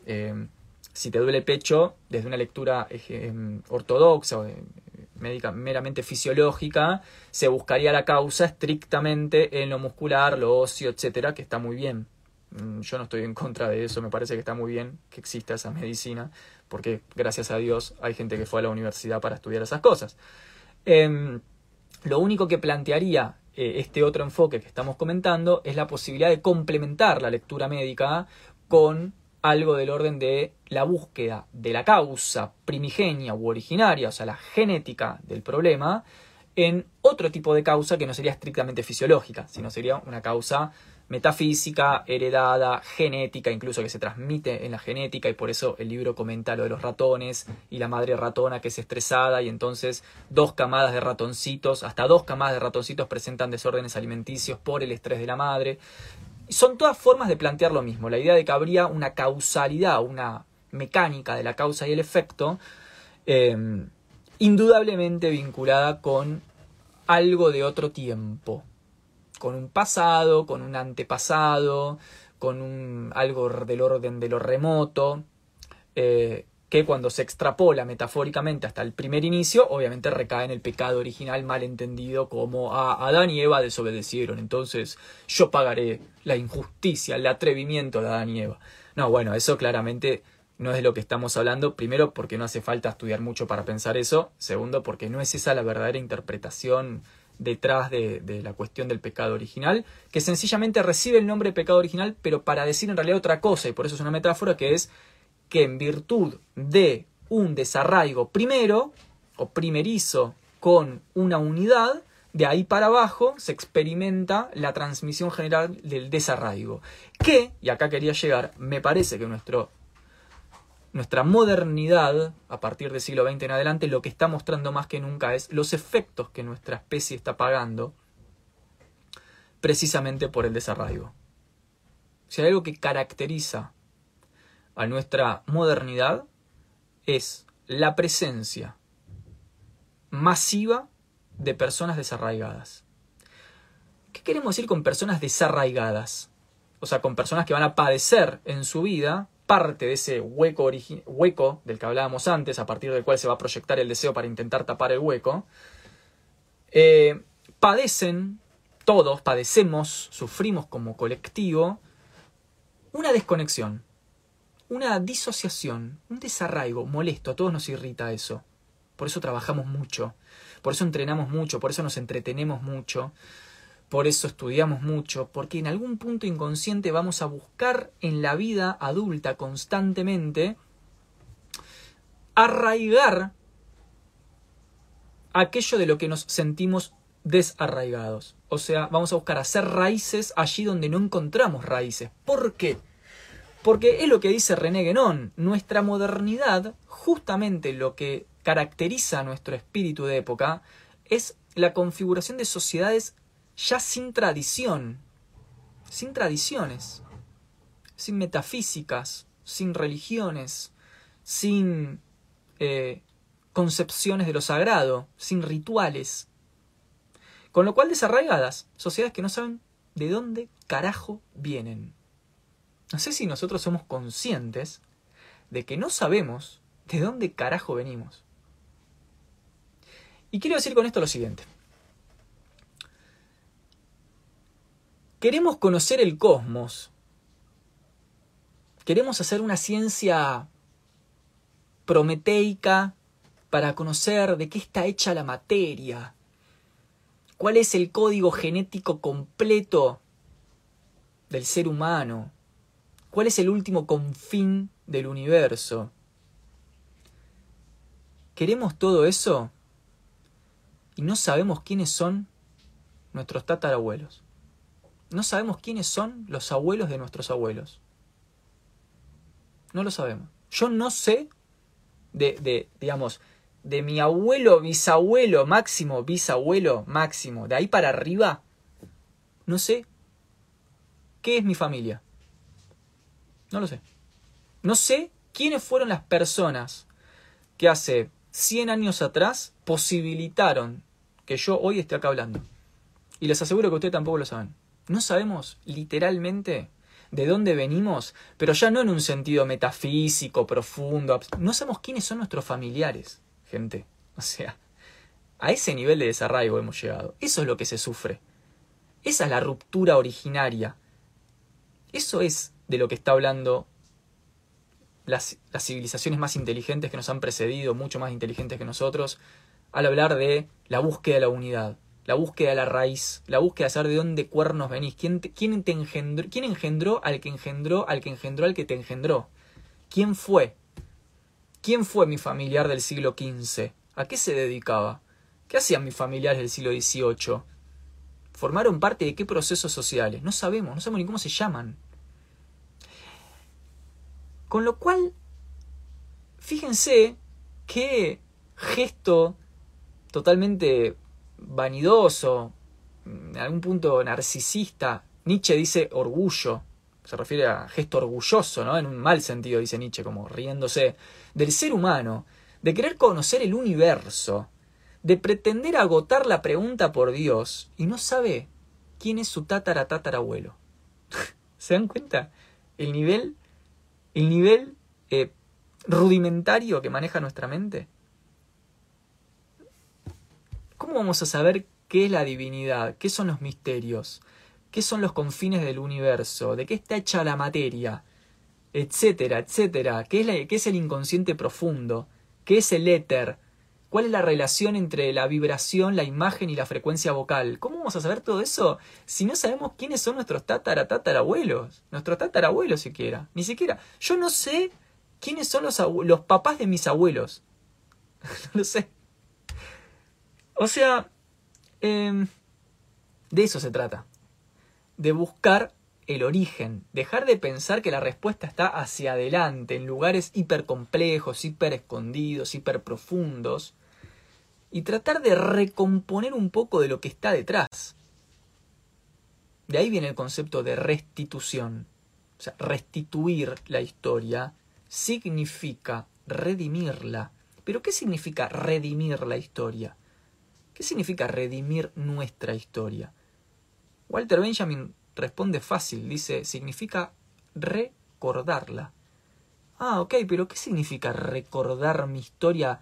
eh, si te duele el pecho, desde una lectura eh, ortodoxa o meramente fisiológica, se buscaría la causa estrictamente en lo muscular, lo óseo, etcétera, que está muy bien. Mm, yo no estoy en contra de eso, me parece que está muy bien que exista esa medicina, porque gracias a Dios hay gente que fue a la universidad para estudiar esas cosas. Em, lo único que plantearía eh, este otro enfoque que estamos comentando es la posibilidad de complementar la lectura médica con algo del orden de la búsqueda de la causa primigenia u originaria, o sea, la genética del problema, en otro tipo de causa que no sería estrictamente fisiológica, sino sería una causa metafísica, heredada, genética, incluso que se transmite en la genética y por eso el libro comenta lo de los ratones y la madre ratona que es estresada y entonces dos camadas de ratoncitos, hasta dos camadas de ratoncitos presentan desórdenes alimenticios por el estrés de la madre. Son todas formas de plantear lo mismo, la idea de que habría una causalidad, una mecánica de la causa y el efecto, em, indudablemente vinculada con algo de otro tiempo, con un pasado, con un antepasado, con un, algo del orden de lo remoto, eh, que cuando se extrapola metafóricamente hasta el primer inicio, obviamente recae en el pecado original mal entendido como a Adán y Eva desobedecieron, entonces yo pagaré la injusticia, el atrevimiento de Adán y Eva. No, bueno, eso claramente no es de lo que estamos hablando, primero porque no hace falta estudiar mucho para pensar eso, segundo porque no es esa la verdadera interpretación detrás de, de, la cuestión del pecado original, que sencillamente recibe el nombre de pecado original, pero para decir en realidad otra cosa, y por eso es una metáfora que es que en virtud de un desarraigo primero o primerizo con una unidad, de ahí para abajo se experimenta la transmisión general del desarraigo. Que, y acá quería llegar, me parece que nuestro, nuestra modernidad, a partir del siglo XX en adelante, lo que está mostrando más que nunca es los efectos que nuestra especie está pagando precisamente por el desarraigo. Si hay algo que caracteriza a nuestra modernidad es la presencia masiva de personas desarraigadas. ¿Qué queremos decir con personas desarraigadas? O sea, con personas que van a padecer en su vida parte de ese hueco, hueco del que hablábamos antes, a partir del cual se va a proyectar el deseo para intentar tapar el hueco, eh, padecen, todos padecemos, sufrimos como colectivo, una desconexión, una disociación, un desarraigo molesto, a todos nos irrita eso. Por eso trabajamos mucho, por eso entrenamos mucho, por eso nos entretenemos mucho, por eso estudiamos mucho, porque en algún punto inconsciente vamos a buscar en la vida adulta constantemente arraigar aquello de lo que nos sentimos desarraigados. O sea, vamos a buscar hacer raíces allí donde no encontramos raíces. ¿Por qué? Porque es lo que dice René Guénon, nuestra modernidad, justamente lo que caracteriza a nuestro espíritu de época, es la configuración de sociedades ya sin tradición, sin tradiciones. sin metafísicas, sin religiones, sin eh, concepciones de lo sagrado, sin rituales. Con lo cual desarraigadas, sociedades que no saben de dónde carajo vienen. No sé si nosotros somos conscientes de que no sabemos de dónde carajo venimos. Y quiero decir con esto lo siguiente. Queremos conocer el cosmos. Queremos hacer una ciencia prometeica para conocer de qué está hecha la materia. ¿Cuál es el código genético completo del ser humano? ¿Cuál es el último confín del universo? Queremos todo eso y no sabemos quiénes son nuestros tatarabuelos. No sabemos quiénes son los abuelos de nuestros abuelos. No lo sabemos. Yo no sé de, de, digamos, de mi abuelo, bisabuelo, máximo, bisabuelo, máximo, de ahí para arriba, no sé qué es mi familia. No lo sé. No sé quiénes fueron las personas que hace 100 años atrás posibilitaron que yo hoy esté acá hablando. Y les aseguro que ustedes tampoco lo saben. No sabemos literalmente de dónde venimos, pero ya no en un sentido metafísico, profundo. No sabemos quiénes son nuestros familiares, gente. O sea, a ese nivel de desarraigo hemos llegado. Eso es lo que se sufre. Esa es la ruptura originaria. Eso es de lo que está hablando las, las civilizaciones más inteligentes que nos han precedido, mucho más inteligentes que nosotros, al hablar de la búsqueda de la unidad, la búsqueda de la raíz, la búsqueda de saber de dónde cuernos venís, quién, quién te engendró, quién engendró al que engendró, al que engendró al que te engendró, quién fue, quién fue mi familiar del siglo XV, a qué se dedicaba, qué hacían mis familiares del siglo XVIII, formaron parte de qué procesos sociales, no sabemos, no sabemos ni cómo se llaman. Con lo cual, fíjense qué gesto totalmente vanidoso, en algún punto narcisista. Nietzsche dice orgullo, se refiere a gesto orgulloso, ¿no? En un mal sentido, dice Nietzsche, como riéndose, del ser humano, de querer conocer el universo, de pretender agotar la pregunta por Dios y no sabe quién es su tatara tatarabuelo. ¿Se dan cuenta? El nivel, el nivel eh, rudimentario que maneja nuestra mente. ¿Cómo vamos a saber qué es la divinidad? ¿Qué son los misterios? ¿Qué son los confines del universo? ¿De qué está hecha la materia? Etcétera, etcétera. ¿Qué es, qué es el inconsciente profundo? ¿Qué es el éter? ¿Cuál es la relación entre la vibración, la imagen y la frecuencia vocal? ¿Cómo vamos a saber todo eso si no sabemos quiénes son nuestros tatara, tatarabuelos? Nuestros tatarabuelos siquiera. Ni siquiera. Yo no sé quiénes son los, los papás de mis abuelos. no lo sé. O sea, em, de eso se trata. De buscar el origen, dejar de pensar que la respuesta está hacia adelante, en lugares hipercomplejos, hiper escondidos, hiper profundos, y tratar de recomponer un poco de lo que está detrás. De ahí viene el concepto de restitución. O sea, restituir la historia significa redimirla. ¿Pero qué significa redimir la historia? ¿Qué significa redimir nuestra historia? Walter Benjamin responde fácil, dice, significa recordarla. Ah, ok, pero ¿qué significa recordar mi historia?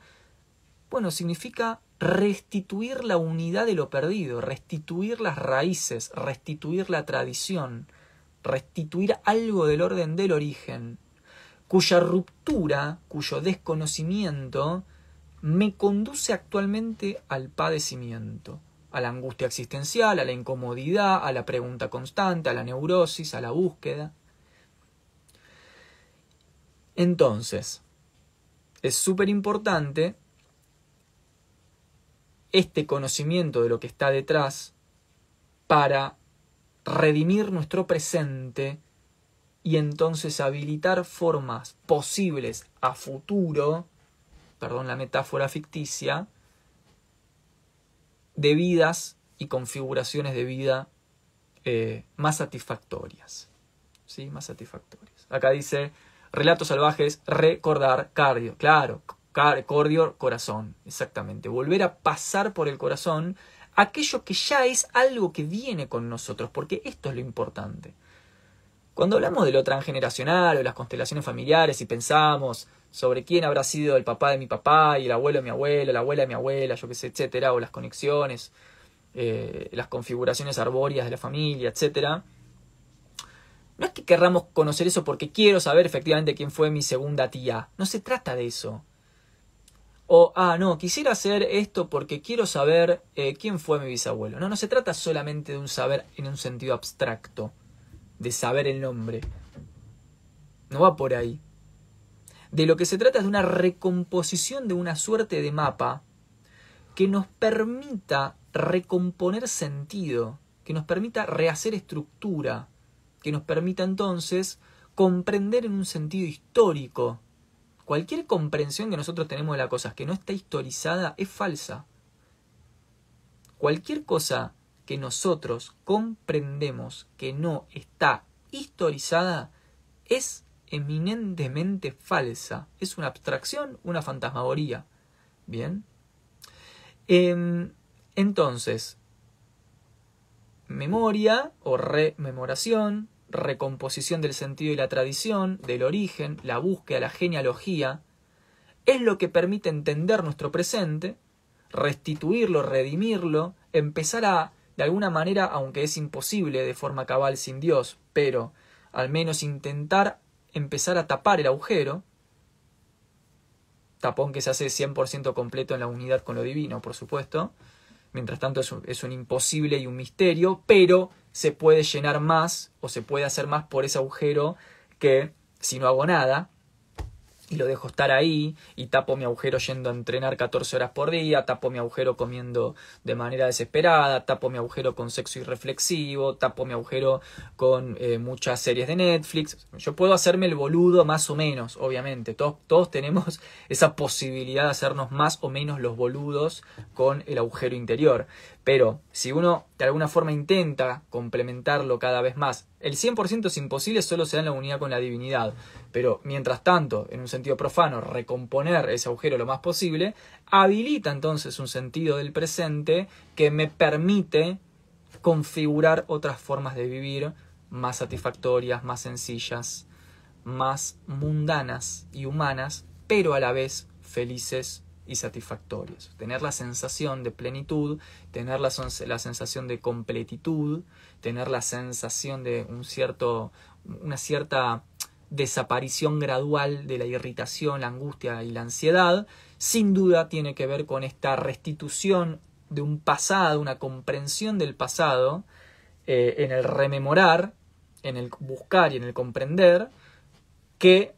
Bueno, significa restituir la unidad de lo perdido, restituir las raíces, restituir la tradición, restituir algo del orden del origen, cuya ruptura, cuyo desconocimiento me conduce actualmente al padecimiento, a la angustia existencial, a la incomodidad, a la pregunta constante, a la neurosis, a la búsqueda. Entonces, es súper importante este conocimiento de lo que está detrás para redimir nuestro presente y entonces habilitar formas posibles a futuro perdón la metáfora ficticia, de vidas y configuraciones de vida eh, más satisfactorias. ¿sí? más satisfactorios. Acá dice, relatos salvajes, recordar cardio. Claro, cardio, corazón, exactamente. Volver a pasar por el corazón aquello que ya es algo que viene con nosotros, porque esto es lo importante. Cuando hablamos de lo transgeneracional o las constelaciones familiares y pensamos sobre quién habrá sido el papá de mi papá y el abuelo de mi abuela, la abuela de mi abuela, yo qué sé, etcétera, o las conexiones, eh, las configuraciones arbóreas de la familia, etcétera, no es que querramos conocer eso porque quiero saber efectivamente quién fue mi segunda tía. No se trata de eso. O, ah, no, quisiera hacer esto porque quiero saber eh, quién fue mi bisabuelo. No, no se trata solamente de un saber en un sentido abstracto, de saber el nombre. No va por ahí. De lo que se trata es de una recomposición de una suerte de mapa que nos permita recomponer sentido, que nos permita rehacer estructura, que nos permita entonces comprender en un sentido histórico Cualquier comprensión que nosotros tenemos de las cosas que no está historizada es falsa. Cualquier cosa que nosotros comprendemos que no está historizada es eminentemente falsa. Es una abstracción, una fantasmagoría. Bien. Em, entonces, memoria o rememoración recomposición del sentido y la tradición, del origen, la búsqueda, la genealogía, es lo que permite entender nuestro presente, restituirlo, redimirlo, empezar a, de alguna manera, aunque es imposible de forma cabal sin Dios, pero al menos intentar empezar a tapar el agujero, tapón que se hace 100% completo en la unidad con lo divino, por supuesto, mientras tanto es un, es un imposible y un misterio, pero se puede llenar más o se puede hacer más por ese agujero que si no hago nada y lo dejo estar ahí y tapo mi agujero yendo a entrenar 14 horas por día, tapo mi agujero comiendo de manera desesperada, tapo mi agujero con sexo irreflexivo, tapo mi agujero con eh, muchas series de Netflix. Yo puedo hacerme el boludo más o menos, obviamente. Todos, todos tenemos esa posibilidad de hacernos más o menos los boludos con el agujero interior. Pero si uno de alguna forma intenta complementarlo cada vez más, el 100% es imposible, solo se da en la unidad con la divinidad. Pero mientras tanto, en un sentido profano, recomponer ese agujero lo más posible, habilita entonces un sentido del presente que me permite configurar otras formas de vivir más satisfactorias, más sencillas, más mundanas y humanas, pero a la vez felices y satisfactorios. Tener la sensación de plenitud, tener la, la, sensación de completitud, tener la sensación de un cierto, una cierta desaparición gradual de la irritación, la angustia y la ansiedad, sin duda tiene que ver con esta restitución de un pasado, una comprensión del pasado, eh, en el rememorar, en el buscar y en el comprender, que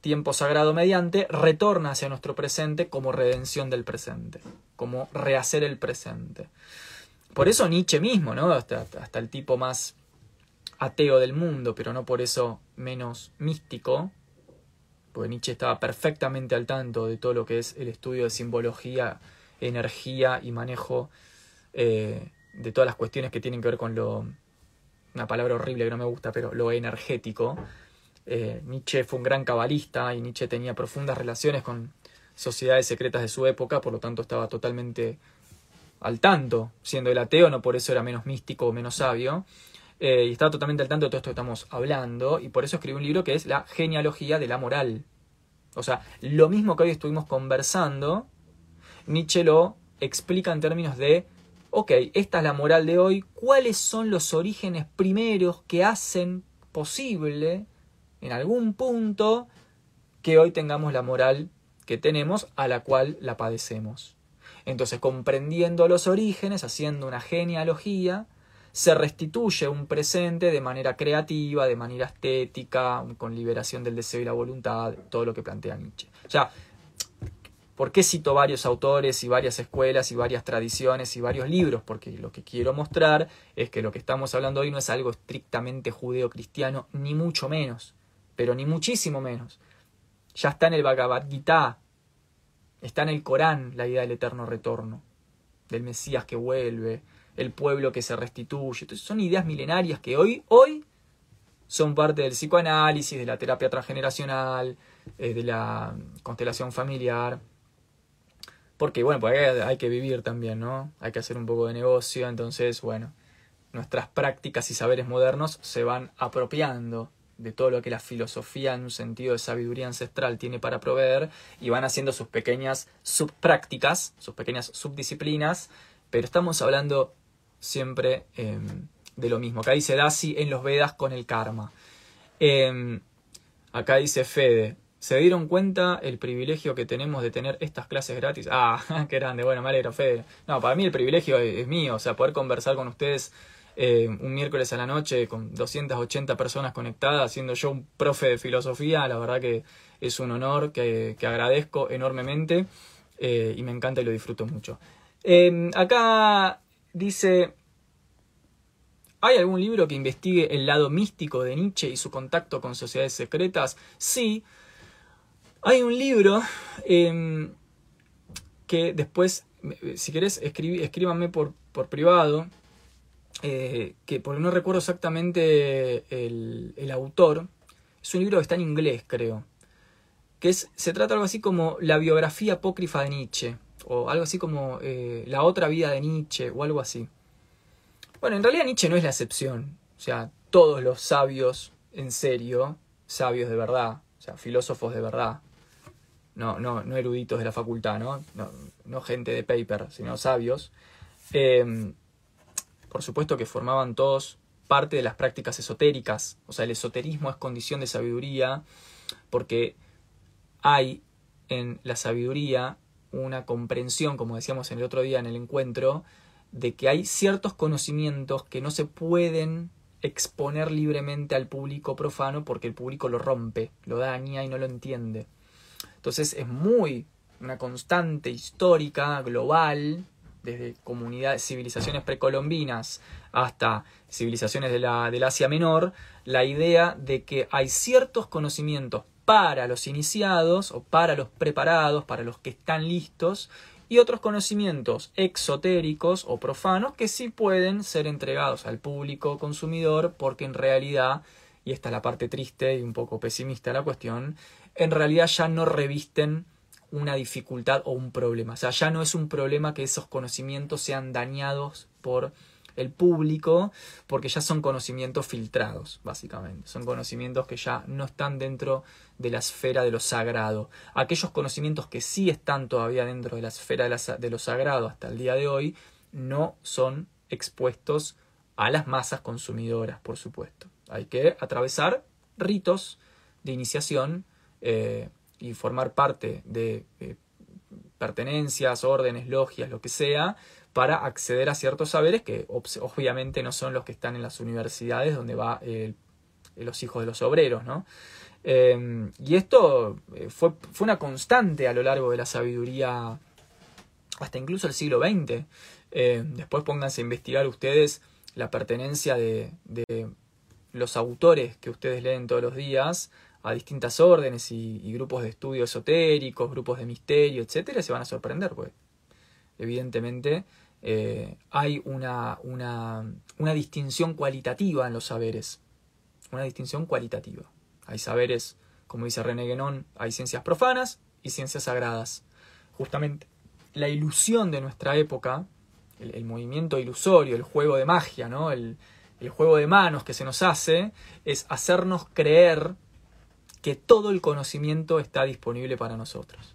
tiempo sagrado mediante, retorna hacia nuestro presente como redención del presente, como rehacer el presente. Por eso Nietzsche mismo, ¿no? Hasta, hasta el tipo más ateo del mundo, pero no por eso menos místico, porque Nietzsche estaba perfectamente al tanto de todo lo que es el estudio de simbología, energía y manejo eh, de todas las cuestiones que tienen que ver con lo, una palabra horrible que no me gusta, pero lo energético, eh, Nietzsche fue un gran cabalista y Nietzsche tenía profundas relaciones con sociedades secretas de su época, por lo tanto estaba totalmente al tanto, siendo el ateo, no por eso era menos místico o menos sabio, eh, y estaba totalmente al tanto de todo esto que estamos hablando, y por eso escribió un libro que es La genealogía de la moral. O sea, lo mismo que hoy estuvimos conversando, Nietzsche lo explica en términos de, ok, esta es la moral de hoy, ¿cuáles son los orígenes primeros que hacen posible en algún punto que hoy tengamos la moral que tenemos a la cual la padecemos. Entonces, comprendiendo los orígenes, haciendo una genealogía, se restituye un presente de manera creativa, de manera estética, con liberación del deseo y la voluntad, todo lo que plantea Nietzsche. Sea, ¿por qué cito varios autores y varias escuelas y varias tradiciones y varios libros? Porque lo que quiero mostrar es que lo que estamos hablando hoy no es algo estrictamente judeo-cristiano, ni mucho menos pero ni muchísimo menos. Ya está en el Bhagavad Gita, está en el Corán la idea del eterno retorno, del Mesías que vuelve, el pueblo que se restituye. Entonces son ideas milenarias que hoy, hoy son parte del psicoanálisis, de la terapia transgeneracional, eh, de la constelación familiar. Porque, bueno, pues hay, hay, que vivir también, ¿no? Hay que hacer un poco de negocio, entonces, bueno, nuestras prácticas y saberes modernos se van apropiando de todo lo que la filosofía en un sentido de sabiduría ancestral tiene para proveer y van haciendo sus pequeñas subprácticas, sus pequeñas subdisciplinas, pero estamos hablando siempre em, de lo mismo. Acá dice Dasi en los Vedas con el karma. Em, acá dice Fede, ¿se dieron cuenta el privilegio que tenemos de tener estas clases gratis? Ah, qué grande, bueno, me alegro, Fede. No, para mí el privilegio es mío, o sea, poder conversar con ustedes eh, un miércoles a la noche con 280 personas conectadas, siendo yo un profe de filosofía, la verdad que es un honor que, agradezco enormemente eh, y me encanta y lo disfruto mucho. Em, acá dice, ¿hay algún libro que investigue el lado místico de Nietzsche y su contacto con sociedades secretas? Sí, hay un libro em, que después, si querés, escríbanme por, por privado eh, que porque no recuerdo exactamente el, el, autor, es un libro que está en inglés, creo, que es, se trata algo así como la biografía apócrifa de Nietzsche, o algo así como eh, la otra vida de Nietzsche, o algo así. Bueno, en realidad Nietzsche no es la excepción, o sea, todos los sabios, en serio, sabios de verdad, o sea, filósofos de verdad, no, no, no eruditos de la facultad, ¿no? No, no gente de paper, sino sabios, eh, por supuesto que formaban todos parte de las prácticas esotéricas, o sea, el esoterismo es condición de sabiduría, porque hay en la sabiduría una comprensión, como decíamos en el otro día en el encuentro, de que hay ciertos conocimientos que no se pueden exponer libremente al público profano porque el público lo rompe, lo daña y no lo entiende. Entonces es muy una constante histórica, global, desde comunidades, civilizaciones precolombinas hasta civilizaciones de la, del Asia Menor, la idea de que hay ciertos conocimientos para los iniciados o para los preparados, para los que están listos, y otros conocimientos exotéricos o profanos que sí pueden ser entregados al público consumidor porque en realidad, y esta es la parte triste y un poco pesimista de la cuestión, en realidad ya no revisten una dificultad o un problema. O sea, ya no es un problema que esos conocimientos sean dañados por el público, porque ya son conocimientos filtrados, básicamente. Son conocimientos que ya no están dentro de la esfera de lo sagrado. Aquellos conocimientos que sí están todavía dentro de la esfera de, lo sagrado hasta el día de hoy, no son expuestos a las masas consumidoras, por supuesto. Hay que atravesar ritos de iniciación eh, y formar parte de eh, pertenencias, órdenes, logias, lo que sea, para acceder a ciertos saberes que obviamente no son los que están en las universidades donde va los hijos de los obreros, ¿no? Em, y esto eh, fue, fue, una constante a lo largo de la sabiduría hasta incluso el siglo XX. Em, después pónganse a investigar ustedes la pertenencia de, de los autores que ustedes leen todos los días a distintas órdenes y, grupos de estudio esotéricos, grupos de misterio, etcétera, se van a sorprender, pues. Evidentemente, eh, hay una, una, distinción cualitativa en los saberes. Una distinción cualitativa. Hay saberes, como dice René Guénon, hay ciencias profanas y ciencias sagradas. Justamente, la ilusión de nuestra época, el, movimiento ilusorio, el juego de magia, ¿no? el, el juego de manos que se nos hace, es hacernos creer que todo el conocimiento está disponible para nosotros.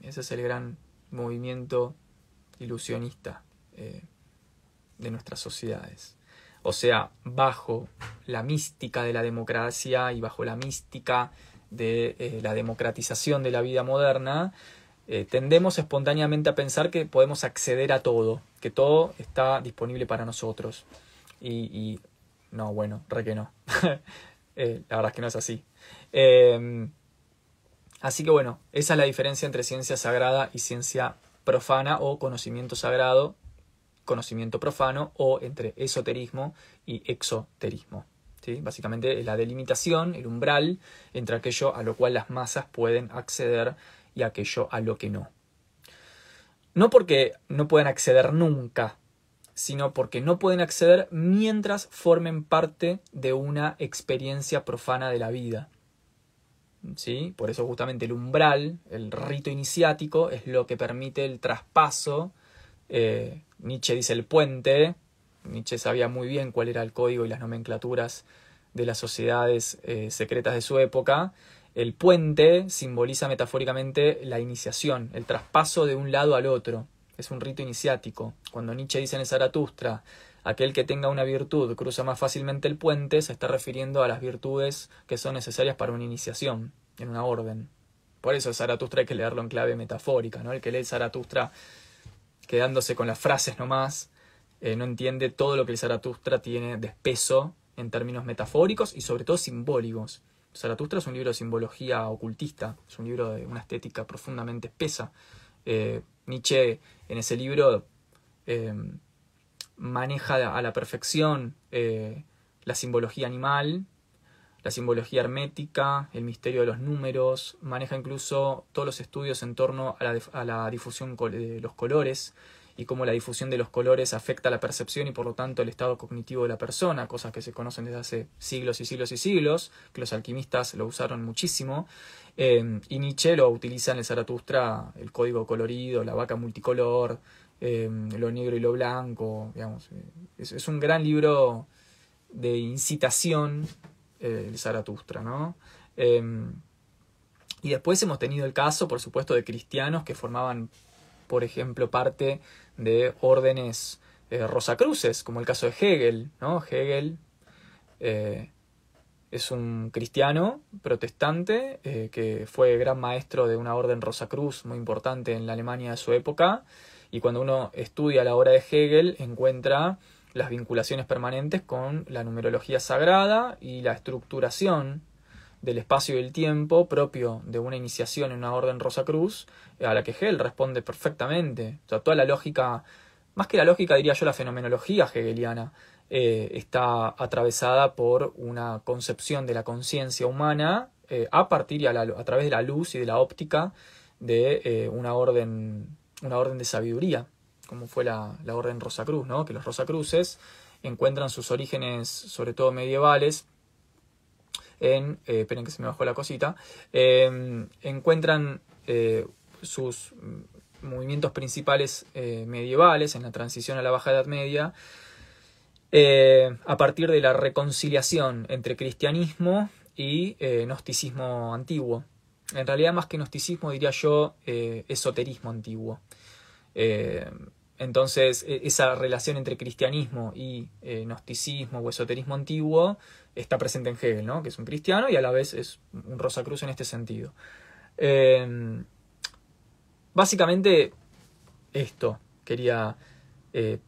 Ese es el gran movimiento ilusionista eh, de nuestras sociedades. O sea, bajo la mística de la democracia y bajo la mística de eh, la democratización de la vida moderna, eh, tendemos espontáneamente a pensar que podemos acceder a todo, que todo está disponible para nosotros. Y, y no, bueno, re que no. la verdad es que no es así. Em, así que bueno, esa es la diferencia entre ciencia sagrada y ciencia profana o conocimiento sagrado, conocimiento profano o entre esoterismo y exoterismo. Básicamente la delimitación, el umbral entre aquello a lo cual las masas pueden acceder y aquello a lo que no. No porque no puedan acceder nunca, sino porque no pueden acceder mientras formen parte de una experiencia profana de la vida. ¿Sí? Por eso justamente el umbral, el rito iniciático, es lo que permite el traspaso. Eh, Nietzsche dice el puente. Nietzsche sabía muy bien cuál era el código y las nomenclaturas de las sociedades eh, secretas de su época. El puente simboliza metafóricamente la iniciación, el traspaso de un lado al otro es un rito iniciático. Cuando Nietzsche dice en el Zaratustra, aquel que tenga una virtud cruza más fácilmente el puente, se está refiriendo a las virtudes que son necesarias para una iniciación, en una orden. Por eso Zaratustra hay que leerlo en clave metafórica, ¿no? El que lee Zaratustra quedándose con las frases nomás, eh, no entiende todo lo que el Zaratustra tiene de espeso en términos metafóricos y sobre todo simbólicos. Zaratustra es un libro de simbología ocultista, es un libro de una estética profundamente espesa. Eh, Nietzsche en ese libro eh, maneja a la perfección eh, la simbología animal, la simbología hermética, el misterio de los números, maneja incluso todos los estudios en torno a la, difusión de los colores, y cómo la difusión de los colores afecta la percepción y por lo tanto el estado cognitivo de la persona, cosas que se conocen desde hace siglos y siglos y siglos, que los alquimistas lo usaron muchísimo, eh, y Nietzsche lo utiliza en el Zaratustra, el código colorido, la vaca multicolor, eh, lo negro y lo blanco, digamos, eh, es, un gran libro de incitación el Zaratustra, ¿no? y después hemos tenido el caso, por supuesto, de cristianos que formaban, por ejemplo, parte de órdenes eh, rosacruces, como el caso de Hegel. ¿no? Hegel eh, es un cristiano protestante eh, que fue gran maestro de una orden rosacruz muy importante en la Alemania de su época. Y cuando uno estudia la obra de Hegel, encuentra las vinculaciones permanentes con la numerología sagrada y la estructuración del espacio y el tiempo propio de una iniciación en una orden Rosacruz, a la que Hegel responde perfectamente. O sea, toda la lógica, más que la lógica, diría yo, la fenomenología hegeliana, eh, está atravesada por una concepción de la conciencia humana eh, a partir y a, través de la luz y de la óptica de eh, una orden una orden de sabiduría, como fue la, la orden Rosacruz, ¿no? que los Rosacruces encuentran sus orígenes, sobre todo medievales, en, eh, esperen que se me bajó la cosita, em, encuentran eh, sus movimientos principales eh, medievales en la transición a la Baja Edad Media, a partir de la reconciliación entre cristianismo y gnosticismo antiguo. En realidad, más que gnosticismo, diría yo, esoterismo antiguo. Entonces, e, esa relación entre cristianismo y gnosticismo o esoterismo antiguo está presente en Hegel, ¿no? que es un cristiano y a la vez es un Rosacruz en este sentido. Básicamente, esto quería eh,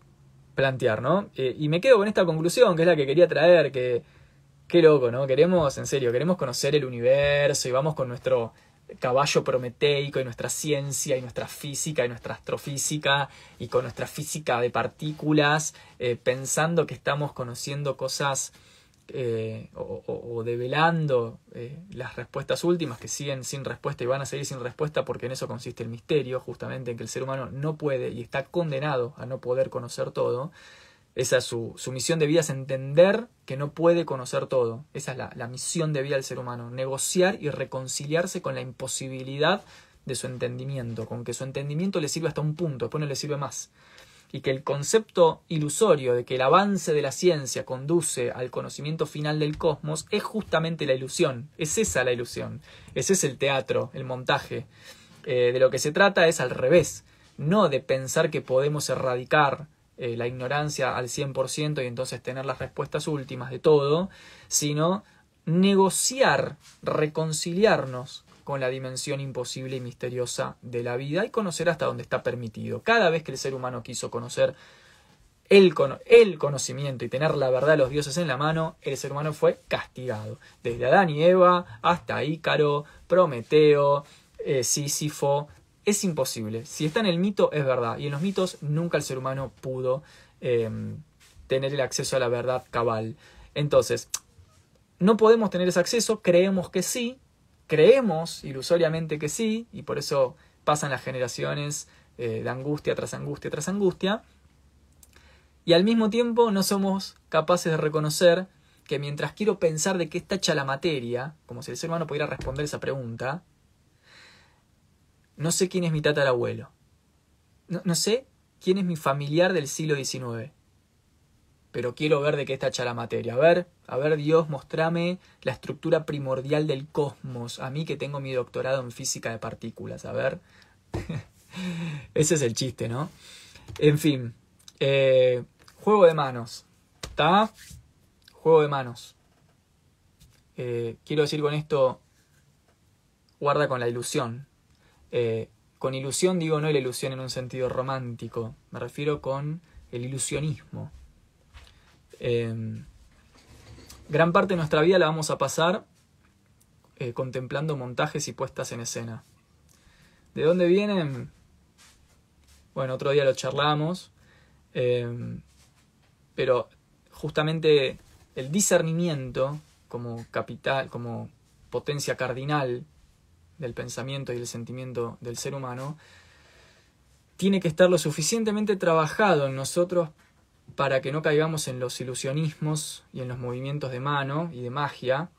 plantear, ¿no? Eh, y me quedo con esta conclusión, que es la que quería traer, que qué loco, ¿no? Queremos, en serio, queremos conocer el universo y vamos con nuestro caballo prometeico y nuestra ciencia y nuestra física y nuestra astrofísica y con nuestra física de partículas, eh, pensando que estamos conociendo cosas eh, o, develando eh, las respuestas últimas que siguen sin respuesta y van a seguir sin respuesta porque en eso consiste el misterio, justamente en que el ser humano no puede y está condenado a no poder conocer todo. Esa es su, su misión de vida, es entender que no puede conocer todo. Esa es la, la misión de vida del ser humano, negociar y reconciliarse con la imposibilidad de su entendimiento, con que su entendimiento le sirve hasta un punto, después no le sirve más y que el concepto ilusorio de que el avance de la ciencia conduce al conocimiento final del cosmos es justamente la ilusión, es esa la ilusión, ese es el teatro, el montaje. Eh, de lo que se trata es al revés, no de pensar que podemos erradicar eh, la ignorancia al 100% y entonces tener las respuestas últimas de todo, sino negociar, reconciliarnos con la dimensión imposible y misteriosa de la vida y conocer hasta dónde está permitido. Cada vez que el ser humano quiso conocer el, el, conocimiento y tener la verdad de los dioses en la mano, el ser humano fue castigado. Desde Adán y Eva hasta Ícaro, Prometeo, eh, Sísifo. Es imposible. Si está en el mito, es verdad. Y en los mitos nunca el ser humano pudo em, tener el acceso a la verdad cabal. Entonces, no podemos tener ese acceso, creemos que sí, creemos ilusoriamente que sí, y por eso pasan las generaciones eh, de angustia tras angustia tras angustia. Y al mismo tiempo no somos capaces de reconocer que mientras quiero pensar de qué está hecha la materia, como si el ser humano pudiera responder esa pregunta, no sé quién es mi tatarabuelo. No, no sé quién es mi familiar del siglo XIX. Pero quiero ver de qué está hecha la materia. A ver, a ver Dios, mostrame la estructura primordial del cosmos. A mí que tengo mi doctorado en física de partículas. A ver. Ese es el chiste, ¿no? En fin. Eh, juego de manos. ¿Está? Juego de manos. Eh, quiero decir con esto, guarda con la ilusión. Eh, con ilusión digo no la ilusión en un sentido romántico, me refiero con el ilusionismo. Em, gran parte de nuestra vida la vamos a pasar eh, contemplando montajes y puestas en escena. ¿De dónde vienen? Bueno, otro día lo charlamos, em, pero justamente el discernimiento como capital, como potencia cardinal del pensamiento y el sentimiento del ser humano, tiene que estar lo suficientemente trabajado en nosotros para que no caigamos en los ilusionismos y en los movimientos de mano y de magia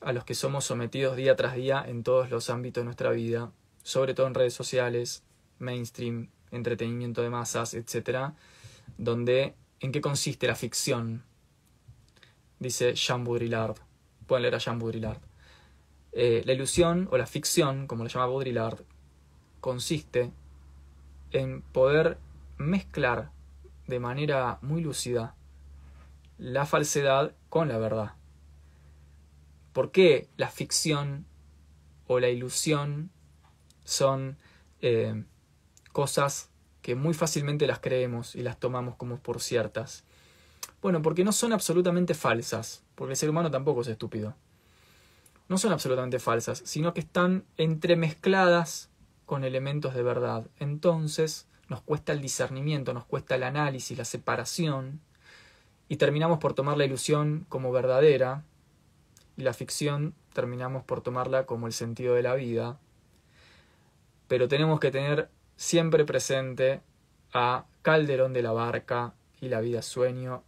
a los que somos sometidos día tras día en todos los ámbitos de nuestra vida, sobre todo en redes sociales, mainstream, entretenimiento de masas, etc., donde ¿en qué consiste la ficción? Dice Jean Baudrillard. Pueden leer a Jean Baudrillard. Eh, la ilusión o la ficción, como lo llama Baudrillard, consiste en poder mezclar de manera muy lúcida la falsedad con la verdad. ¿Por qué la ficción o la ilusión son eh, cosas que muy fácilmente las creemos y las tomamos como por ciertas? Bueno, porque no son absolutamente falsas, porque el ser humano tampoco es estúpido no son absolutamente falsas, sino que están entremezcladas con elementos de verdad. Entonces nos cuesta el discernimiento, nos cuesta el análisis, la separación, y terminamos por tomar la ilusión como verdadera, y la ficción terminamos por tomarla como el sentido de la vida. Pero tenemos que tener siempre presente a Calderón de la Barca y la vida sueño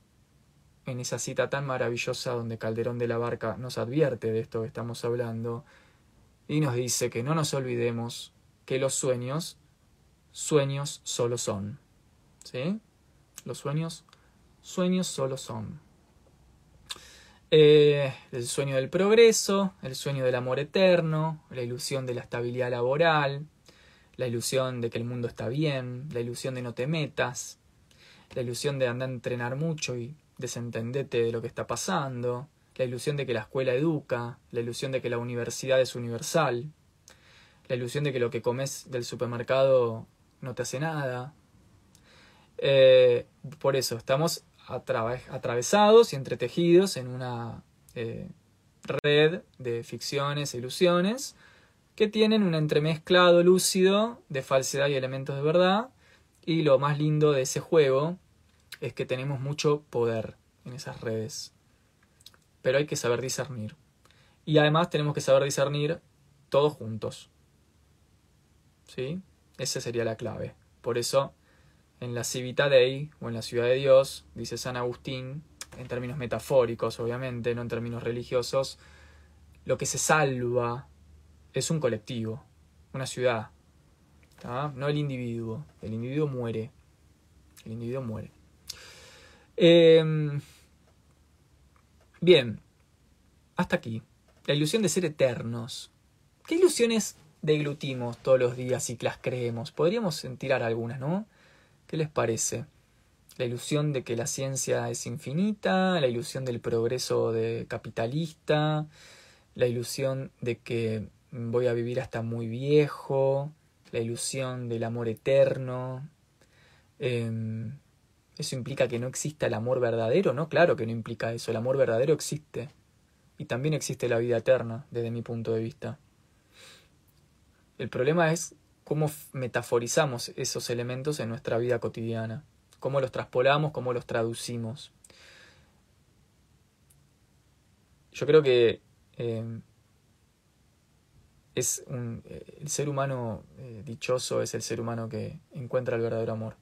en esa cita tan maravillosa donde Calderón de la Barca nos advierte de esto que estamos hablando y nos dice que no nos olvidemos que los sueños, sueños solo son. ¿Sí? Los sueños, sueños solo son. Eh, el sueño del progreso, el sueño del amor eterno, la ilusión de la estabilidad laboral, la ilusión de que el mundo está bien, la ilusión de no te metas, la ilusión de andar a entrenar mucho y desentendete de lo que está pasando, la ilusión de que la escuela educa, la ilusión de que la universidad es universal, la ilusión de que lo que comes del supermercado no te hace nada. Eh, por eso, estamos atravesados y entretejidos en una eh, red de ficciones e ilusiones que tienen un entremezclado lúcido de falsedad y elementos de verdad. Y lo más lindo de ese juego es que tenemos mucho poder en esas redes. Pero hay que saber discernir. Y además tenemos que saber discernir todos juntos. ¿Sí? Esa sería la clave. Por eso, en la Civita Dei, o en la Ciudad de Dios, dice San Agustín, en términos metafóricos, obviamente, no en términos religiosos, lo que se salva es un colectivo, una ciudad. No el individuo. El individuo muere. El individuo muere. Em, bien, hasta aquí. La ilusión de ser eternos. ¿Qué ilusiones deglutimos todos los días y las creemos? Podríamos tirar algunas, ¿no? ¿Qué les parece? La ilusión de que la ciencia es infinita, la ilusión del progreso de capitalista, la ilusión de que voy a vivir hasta muy viejo, la ilusión del amor eterno. Eh, ¿Eso implica que no exista el amor verdadero? No, claro que no implica eso. El amor verdadero existe. Y también existe la vida eterna, desde mi punto de vista. El problema es cómo metaforizamos esos elementos en nuestra vida cotidiana. Cómo los traspolamos, cómo los traducimos. Yo creo que eh, es el ser humano eh, dichoso es el ser humano que encuentra el verdadero amor.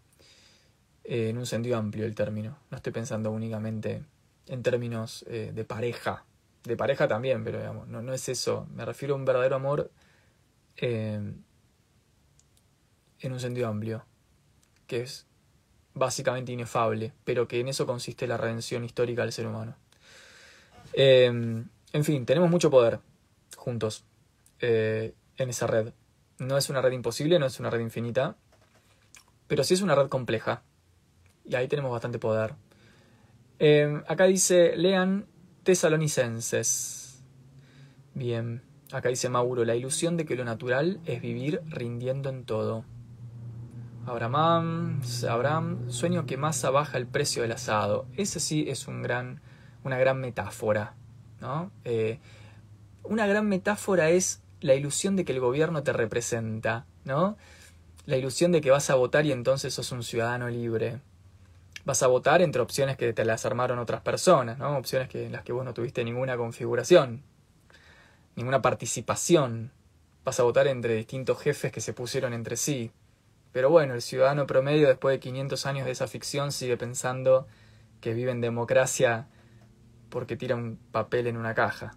Eh, en un sentido amplio el término. No estoy pensando únicamente en términos eh, de pareja. De pareja también, pero digamos, no, no es eso. Me refiero a un verdadero amor eh, en un sentido amplio, que es básicamente inefable, pero que en eso consiste la redención histórica del ser humano. en fin, tenemos mucho poder juntos en esa red. No es una red imposible, no es una red infinita, pero sí es una red compleja y ahí tenemos bastante poder. Em, acá dice, lean tesalonicenses. Bien, acá dice Mauro, la ilusión de que lo natural es vivir rindiendo en todo. Abraham, Abraham, sueño que masa baja el precio del asado. Ese sí es un gran, una gran metáfora. ¿no? Eh, una gran metáfora es la ilusión de que el gobierno te representa, ¿no? La ilusión de que vas a votar y entonces sos un ciudadano libre vas a votar entre opciones que te las armaron otras personas, ¿no? Opciones que, en las que vos no tuviste ninguna configuración, ninguna participación. Vas a votar entre distintos jefes que se pusieron entre sí. Pero bueno, el ciudadano promedio después de 500 años de esa ficción sigue pensando que vive en democracia porque tira un papel en una caja.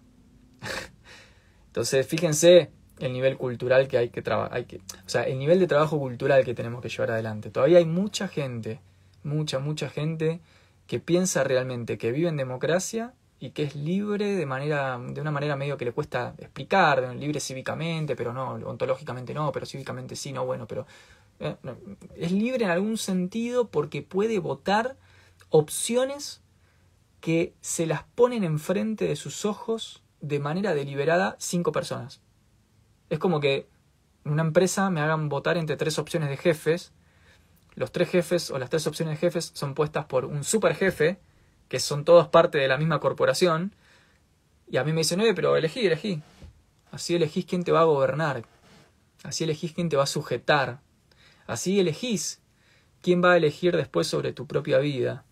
Entonces, fíjense el nivel cultural que hay que trabajar, o sea, el nivel de trabajo cultural que tenemos que llevar adelante. Todavía hay mucha gente mucha, mucha gente que piensa realmente que vive en democracia y que es libre de manera de una manera medio que le cuesta explicar, libre cívicamente, pero no, ontológicamente no, pero cívicamente sí, no, bueno, pero eh, es libre en algún sentido porque puede votar opciones que se las ponen enfrente de sus ojos de manera deliberada cinco personas. Es como que una empresa me hagan votar entre tres opciones de jefes los tres jefes o las tres opciones de jefes son puestas por un super jefe, que son todos parte de la misma corporación, y a mí me dicen, oye, pero elegí, elegí. Así elegís quién te va a gobernar, así elegís quién te va a sujetar, así elegís quién va a elegir después sobre tu propia vida.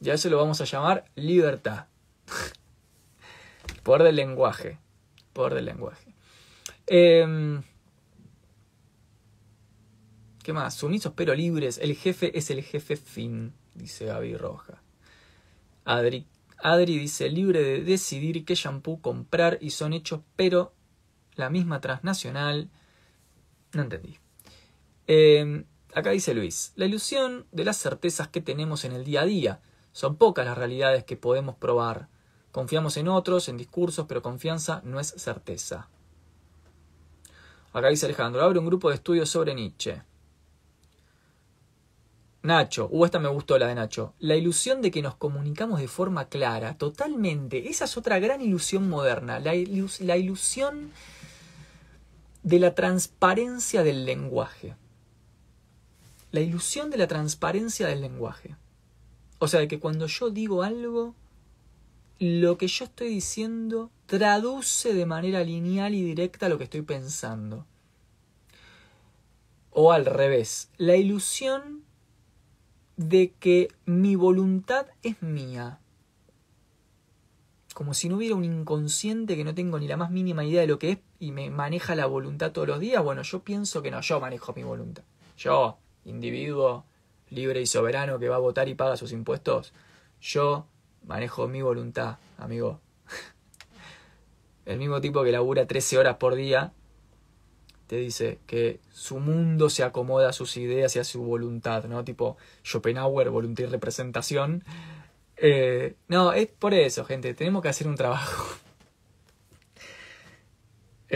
Y a eso lo vamos a llamar libertad. Poder del lenguaje. Poder del lenguaje. Eh, ¿Qué más? Sumisos pero libres. El jefe es el jefe fin, dice Gaby Roja. Adri, Adri dice, libre de decidir qué shampoo comprar y son hechos, pero la misma transnacional. No entendí. Em, acá dice Luis, la ilusión de las certezas que tenemos en el día a día. Son pocas las realidades que podemos probar. Confiamos en otros, en discursos, pero confianza no es certeza. Acá dice Alejandro, abre un grupo de estudios sobre Nietzsche. Nacho, uh, esta me gustó la de Nacho. La ilusión de que nos comunicamos de forma clara, totalmente. Esa es otra gran ilusión moderna. La, la ilusión de la transparencia del lenguaje. La ilusión de la transparencia del lenguaje. O sea, de que cuando yo digo algo, lo que yo estoy diciendo traduce de manera lineal y directa lo que estoy pensando. O al revés, la ilusión de que mi voluntad es mía. Como si no hubiera un inconsciente que no tengo ni la más mínima idea de lo que es y me maneja la voluntad todos los días. Bueno, yo pienso que no, yo manejo mi voluntad. Yo, individuo libre y soberano que va a votar y paga sus impuestos, yo manejo mi voluntad, amigo. El mismo tipo que labura 13 horas por día dice que su mundo se acomoda a sus ideas y a su voluntad, ¿no? Tipo Schopenhauer, voluntad y representación. Eh, no, es por eso, gente, tenemos que hacer un trabajo.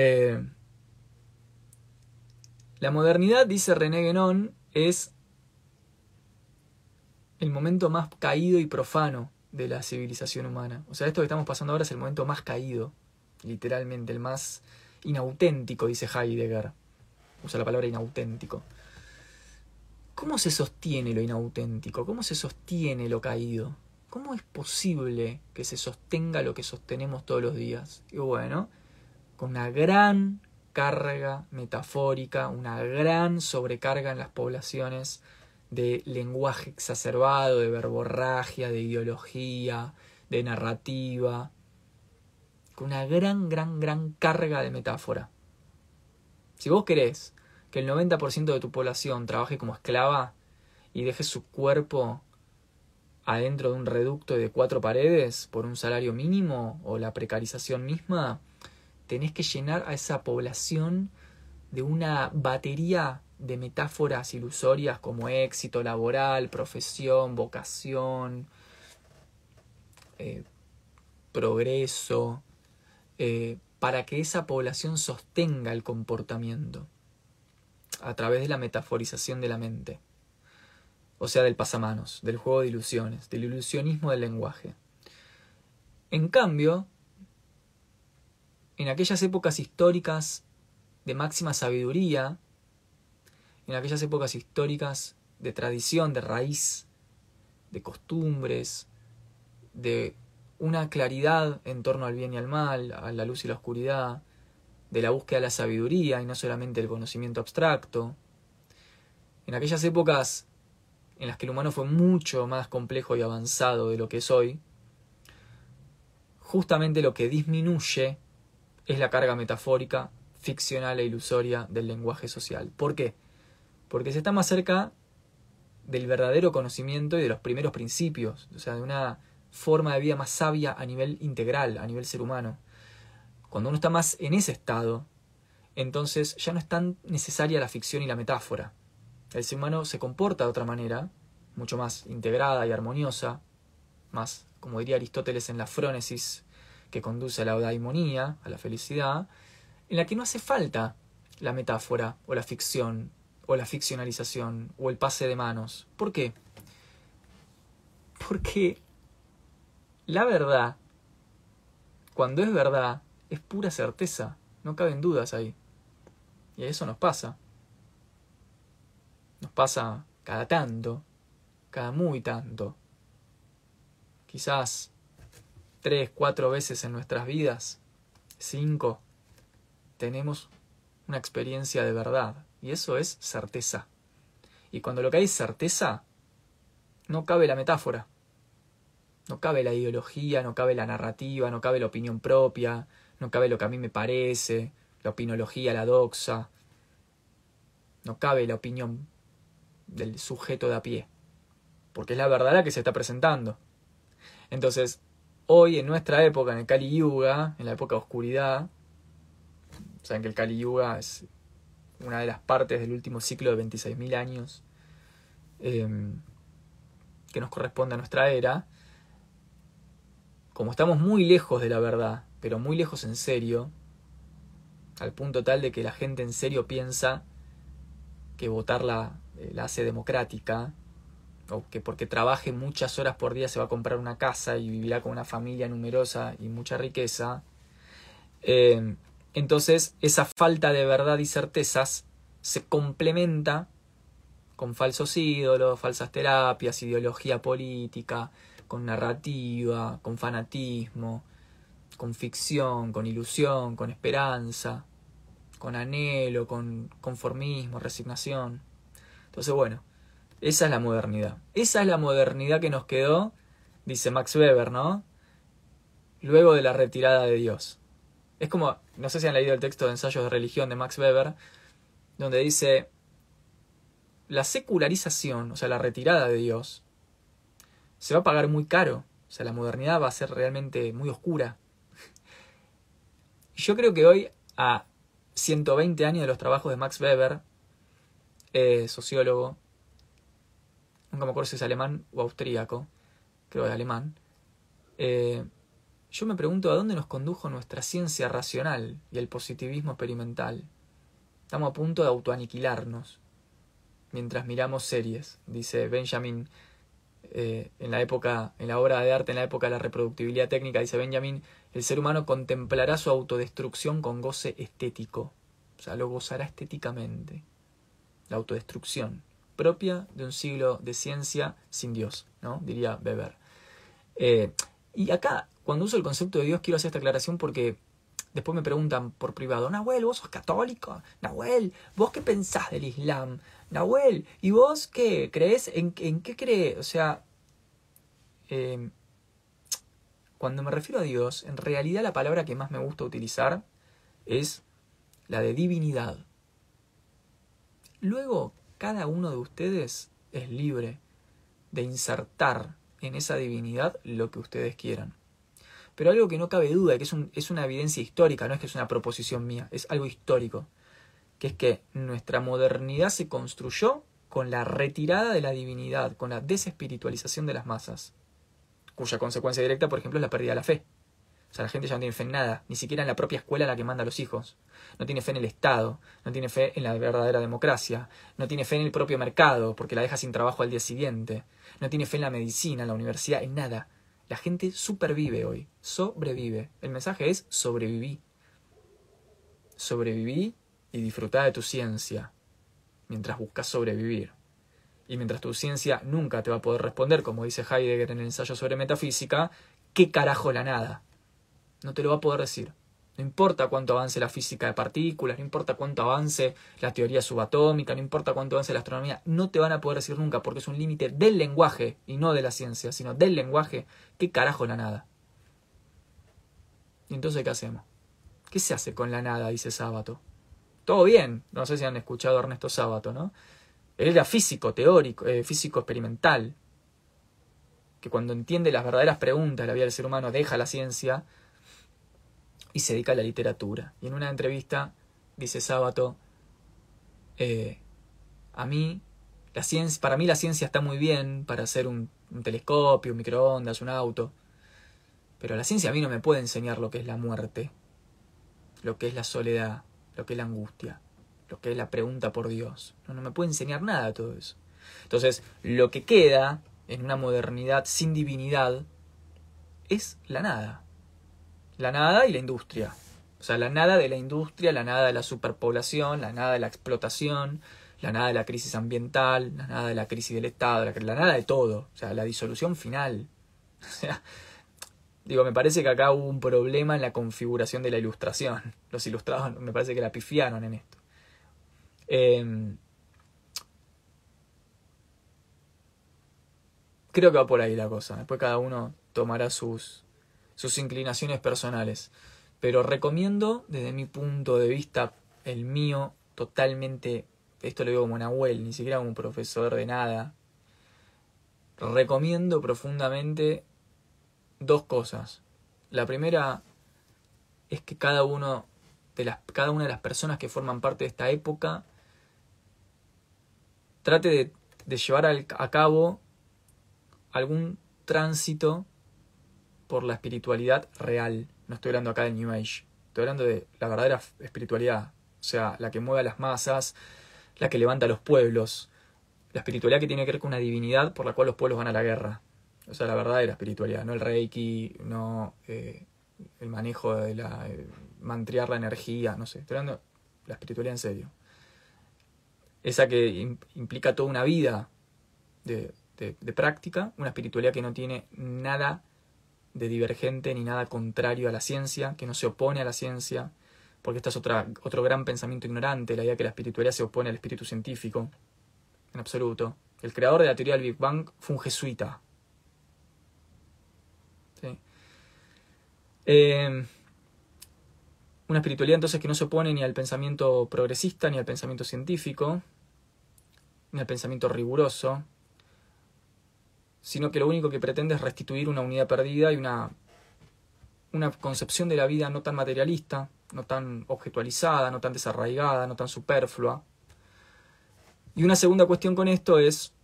Eh, la modernidad, dice René Guénon, es el momento más caído y profano de la civilización humana. O sea, esto que estamos pasando ahora es el momento más caído, literalmente, el más inauténtico, dice Heidegger. Usa la palabra inauténtico. ¿Cómo se sostiene lo inauténtico? ¿Cómo se sostiene lo caído? ¿Cómo es posible que se sostenga lo que sostenemos todos los días? Y bueno, con una gran carga metafórica, una gran sobrecarga en las poblaciones de lenguaje exacerbado, de verborragia, de ideología, de narrativa, con una gran, gran, gran carga de metáfora. Si vos querés que el 90% de tu población trabaje como esclava y deje su cuerpo adentro de un reducto de cuatro paredes por un salario mínimo o la precarización misma, tenés que llenar a esa población de una batería de metáforas ilusorias como éxito laboral, profesión, vocación, eh, progreso, eh, para que esa población sostenga el comportamiento a través de la metaforización de la mente, o sea, del pasamanos, del juego de ilusiones, del ilusionismo del lenguaje. En cambio, en aquellas épocas históricas de máxima sabiduría, en aquellas épocas históricas de tradición, de raíz, de costumbres, de una claridad en torno al bien y al mal, a la luz y la oscuridad, de la búsqueda de la sabiduría y no solamente el conocimiento abstracto. En aquellas épocas en las que el humano fue mucho más complejo y avanzado de lo que es hoy, justamente lo que disminuye es la carga metafórica, ficcional e ilusoria del lenguaje social. ¿Por qué? Porque se está más cerca del verdadero conocimiento y de los primeros principios, o sea, de una forma de vida más sabia a nivel integral, a nivel ser humano. Cuando uno está más en ese estado, entonces ya no es tan necesaria la ficción y la metáfora. El ser humano se comporta de otra manera, mucho más integrada y armoniosa, más, como diría Aristóteles, en la frónesis que conduce a la eudaimonía, a la felicidad, en la que no hace falta la metáfora o la ficción o la ficcionalización o el pase de manos. ¿Por qué? Porque la verdad, cuando es verdad, es pura certeza, no caben dudas ahí. Y eso nos pasa. Nos pasa cada tanto, cada muy tanto. Quizás tres, cuatro veces en nuestras vidas, cinco, tenemos una experiencia de verdad. Y eso es certeza. Y cuando lo que hay es certeza, no cabe la metáfora. No cabe la ideología, no cabe la narrativa, no cabe la opinión propia, no cabe lo que a mí me parece, la opinología, la doxa. No cabe la opinión del sujeto de a pie, porque es la verdad la que se está presentando. Entonces, hoy en nuestra época, en el Kali Yuga, en la época de oscuridad, saben que el Kali Yuga es una de las partes del último ciclo de 26.000 años em, que nos corresponde a nuestra era, como estamos muy lejos de la verdad, pero muy lejos en serio, al punto tal de que la gente en serio piensa que votarla eh, la hace democrática, o que porque trabaje muchas horas por día se va a comprar una casa y vivirá con una familia numerosa y mucha riqueza, eh, entonces esa falta de verdad y certezas se complementa con falsos ídolos, falsas terapias, ideología política, con narrativa, con fanatismo, con ficción, con ilusión, con esperanza, con anhelo, con conformismo, resignación. Entonces, bueno, esa es la modernidad. Esa es la modernidad que nos quedó, dice Max Weber, ¿no? Luego de la retirada de Dios. Es como, no sé si han leído el texto de Ensayos de Religión de Max Weber, donde dice, la secularización, o sea, la retirada de Dios, se va a pagar muy caro. O sea, la modernidad va a ser realmente muy oscura. Yo creo que hoy, a 120 años de los trabajos de Max Weber, eh, sociólogo, nunca me acuerdo si es alemán o austríaco, creo que es alemán, eh, yo me pregunto a dónde nos condujo nuestra ciencia racional y el positivismo experimental. Estamos a punto de autoaniquilarnos mientras miramos series, dice Benjamin eh, en la época, en la obra de arte, en la época de la reproductibilidad técnica, dice Benjamin, el ser humano contemplará su autodestrucción con goce estético. O sea, lo gozará estéticamente. La autodestrucción, propia de un siglo de ciencia sin Dios, ¿no? Diría Weber. Eh, y acá, cuando uso el concepto de Dios, quiero hacer esta aclaración porque después me preguntan por privado, Nahuel, ¿vos sos católico? Nahuel, ¿vos qué pensás del Islam? Nahuel, ¿y vos qué? ¿Crees? ¿En, qué crees? O sea, em, cuando me refiero a Dios, en realidad la palabra que más me gusta utilizar es la de divinidad. Luego, cada uno de ustedes es libre de insertar en esa divinidad lo que ustedes quieran. Pero algo que no cabe duda, que es, es una evidencia histórica, no es que es una proposición mía, es algo histórico, que es que nuestra modernidad se construyó con la retirada de la divinidad, con la desespiritualización de las masas, cuya consecuencia directa, por ejemplo, es la pérdida de la fe. O sea, la gente ya no tiene fe en nada, ni siquiera en la propia escuela a la que manda a los hijos. No tiene fe en el Estado, no tiene fe en la verdadera democracia, no tiene fe en el propio mercado, porque la deja sin trabajo al día siguiente, no tiene fe en la medicina, en la universidad, en nada. La gente supervive hoy, sobrevive. El mensaje es sobreviví. Sobreviví y disfrutá de tu ciencia mientras buscas sobrevivir. Y mientras tu ciencia nunca te va a poder responder, como dice Heidegger en el ensayo sobre metafísica, ¿qué carajo la nada? No te lo va a poder decir. No importa cuánto avance la física de partículas, no importa cuánto avance la teoría subatómica, no importa cuánto avance la astronomía, no te van a poder decir nunca porque es un límite del lenguaje y no de la ciencia, sino del lenguaje. ¿Qué carajo la nada? ¿Y entonces qué hacemos? ¿Qué se hace con la nada? dice Sábato. Todo bien, no sé si han escuchado a Ernesto Sábato, ¿no? Él era físico, teórico, eh, físico experimental, que cuando entiende las verdaderas preguntas de la vida del ser humano deja la ciencia y se dedica a la literatura. Y en una entrevista dice Sábato, eh, a mí, la ciencia, para mí la ciencia está muy bien para hacer un, un telescopio, un microondas, un auto, pero la ciencia a mí no me puede enseñar lo que es la muerte, lo que es la soledad, lo que es la angustia, lo que es la pregunta por Dios. No, no me puede enseñar nada todo eso. Entonces, lo que queda en una modernidad sin divinidad es la nada la nada y la industria. O sea, la nada de la industria, la nada de la superpoblación, la nada de la explotación, la nada de la crisis ambiental, la nada de la crisis del Estado, la, nada de todo. O sea, la disolución final. O sea, digo, me parece que acá hubo un problema en la configuración de la ilustración. Los ilustrados me parece que la pifiaron en esto. Em, creo que va por ahí la cosa. Después cada uno tomará sus, sus inclinaciones personales. Pero recomiendo, desde mi punto de vista, el mío, totalmente, esto lo digo como Nahuel, ni siquiera como profesor de nada, recomiendo profundamente dos cosas. La primera es que cada uno de las, cada una de las personas que forman parte de esta época trate de, de llevar a cabo algún tránsito por la espiritualidad real. No estoy hablando acá de New Age. Estoy hablando de la verdadera espiritualidad. O sea, la que mueve a las masas, la que levanta a los pueblos. La espiritualidad que tiene que ver con una divinidad por la cual los pueblos van a la guerra. O sea, la verdadera espiritualidad, no el reiki, no eh, el manejo de la. Eh, mantriar la energía, no sé. Estoy hablando de la espiritualidad en serio. Esa que implica toda una vida de práctica, una espiritualidad que no tiene nada de divergente ni nada contrario a la ciencia, que no se opone a la ciencia, porque esta es otra, otro gran pensamiento ignorante, la idea que la espiritualidad se opone al espíritu científico, en absoluto. El creador de la teoría del Big Bang fue un jesuita. Eh, una espiritualidad entonces que no se opone ni al pensamiento progresista, ni al pensamiento científico, ni al pensamiento riguroso, sino que lo único que pretende es restituir una unidad perdida y una, una concepción de la vida no tan materialista, no tan objetualizada, no tan desarraigada, no tan superflua. Y una segunda cuestión con esto es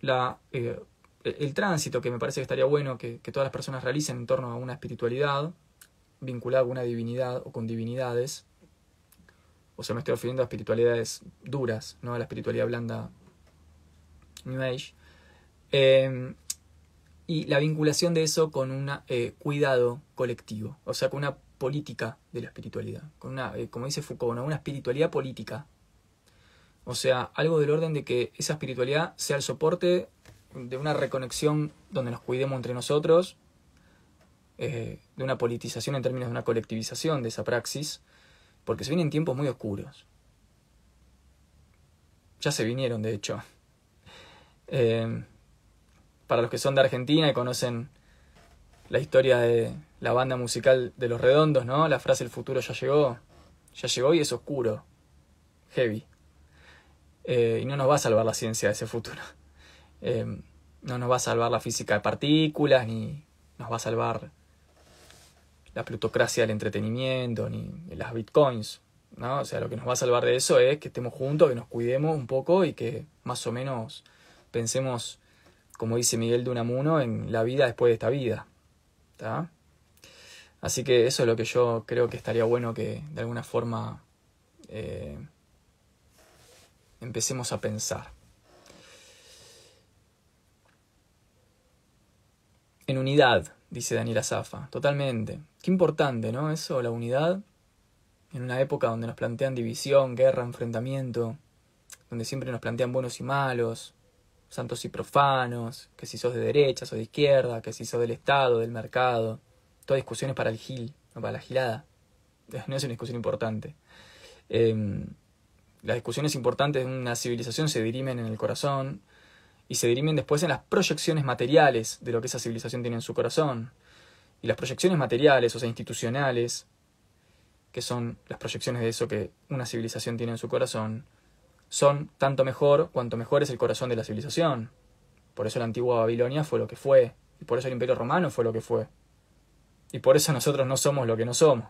la, eh, el tránsito que me parece que estaría bueno que, que, todas las personas realicen en torno a una espiritualidad vinculada a una divinidad o con divinidades. O sea, me estoy refiriendo a espiritualidades duras, no a la espiritualidad blanda New Age. Eh, y la vinculación de eso con un eh, cuidado colectivo, o sea, con una política de la espiritualidad, con una, eh, como dice Foucault, una espiritualidad política. O sea, algo del orden de que esa espiritualidad sea el soporte de una reconexión donde nos cuidemos entre nosotros, de una politización en términos de una colectivización de esa praxis, porque se vienen tiempos muy oscuros. Ya se vinieron, de hecho para los que son de Argentina y conocen la historia de la banda musical de Los Redondos, ¿no? La frase el futuro ya llegó, ya llegó y es oscuro, heavy. Eh, y no nos va a salvar la ciencia de ese futuro. Em, no nos va a salvar la física de partículas, ni nos va a salvar la plutocracia del entretenimiento, ni las bitcoins. ¿no? O sea, lo que nos va a salvar de eso es que estemos juntos, que nos cuidemos un poco y que más o menos pensemos, como dice Miguel de Unamuno, en la vida después de esta vida. Así que eso es lo que yo creo que estaría bueno que de alguna forma eh, empecemos a pensar. En unidad, dice Daniela Zafa, totalmente. Qué importante, ¿no? Eso, la unidad, en una época donde nos plantean división, guerra, enfrentamiento, donde siempre nos plantean buenos y malos, santos y profanos, que si sos de derecha, o de izquierda, que si sos del Estado, del mercado, todas discusiones para el gil, no para la gilada. No es una discusión importante. Em, las discusiones importantes de una civilización se dirimen en el corazón, y se dirimen después en las proyecciones materiales de lo que esa civilización tiene en su corazón. Y las proyecciones materiales, o sea, institucionales, que son las proyecciones de eso que una civilización tiene en su corazón, son tanto mejor cuanto mejor es el corazón de la civilización. Por eso la antigua Babilonia fue lo que fue, y por eso el imperio romano fue lo que fue. Y por eso nosotros no somos lo que no somos,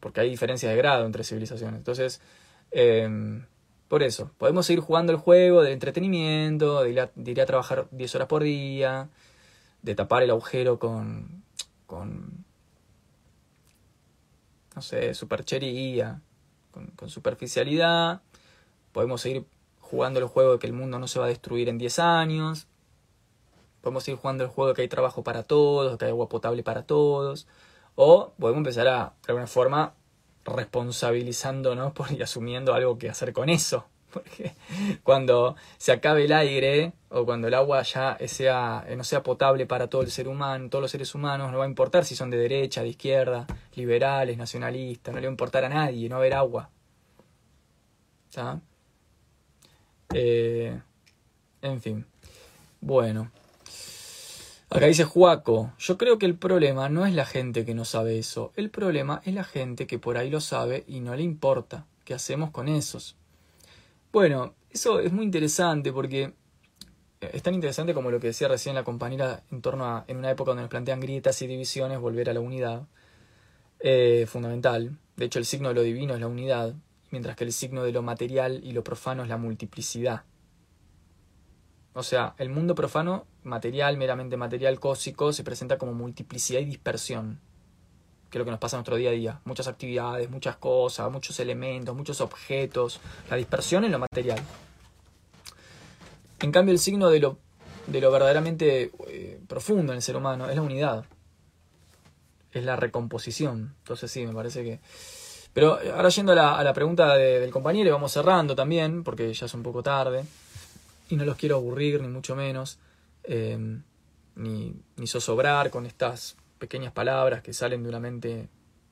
porque hay diferencias de grado entre civilizaciones. Entonces, eh, por eso, podemos seguir jugando el juego del entretenimiento, de a, trabajar 10 horas por día, de tapar el agujero con, con no sé, superchería, con, con superficialidad. Podemos seguir jugando el juego de que el mundo no se va a destruir en 10 años. Podemos seguir jugando el juego de que hay trabajo para todos, que hay agua potable para todos. O podemos empezar a, de alguna forma, responsabilizándonos por, y asumiendo algo que hacer con eso. Porque cuando se acabe el aire o cuando el agua ya sea, no sea potable para todo el ser humano, todos los seres humanos, no va a importar si son de derecha, de izquierda, liberales, nacionalistas, no le va a importar a nadie no haber agua. Eh, en fin. Bueno. Acá dice Juaco, yo creo que el problema no es la gente que no sabe eso, el problema es la gente que por ahí lo sabe y no le importa. ¿Qué hacemos con esos? Bueno, eso es muy interesante porque eh, es tan interesante como lo que decía recién la compañera en torno a, en una época donde nos plantean grietas y divisiones, volver a la unidad. Eh, fundamental. De hecho, el signo de lo divino es la unidad, mientras que el signo de lo material y lo profano es la multiplicidad. O sea, el mundo profano, material, meramente material, cósico, se presenta como multiplicidad y dispersión, que es lo que nos pasa en nuestro día a día. Muchas actividades, muchas cosas, muchos elementos, muchos objetos, la dispersión en lo material. En cambio, el signo de lo, de lo verdaderamente eh, profundo en el ser humano es la unidad, es la recomposición. Entonces sí, me parece que... Pero ahora yendo a la, pregunta del compañero, y vamos cerrando también, porque ya es un poco tarde y no los quiero aburrir, ni mucho menos, em, ni, ni zozobrar con estas pequeñas palabras que salen de una mente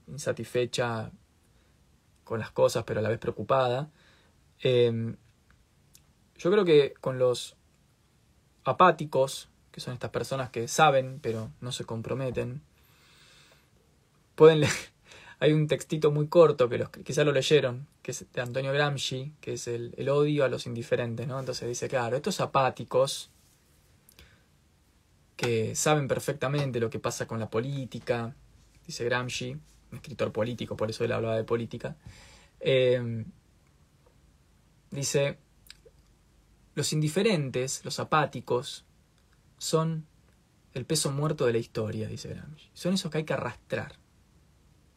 insatisfecha con las cosas, pero a la vez preocupada. Em, yo creo que con los apáticos, que son estas personas que saben pero no se comprometen, pueden leer, hay un textito muy corto que los, quizá lo leyeron, que es de Antonio Gramsci, que es el, el odio a los indiferentes, ¿no? Entonces dice, claro, estos apáticos que saben perfectamente lo que pasa con la política, dice Gramsci, un escritor político, por eso él hablaba de política, eh, dice, los indiferentes, los apáticos, son el peso muerto de la historia, dice Gramsci. Son esos que hay que arrastrar.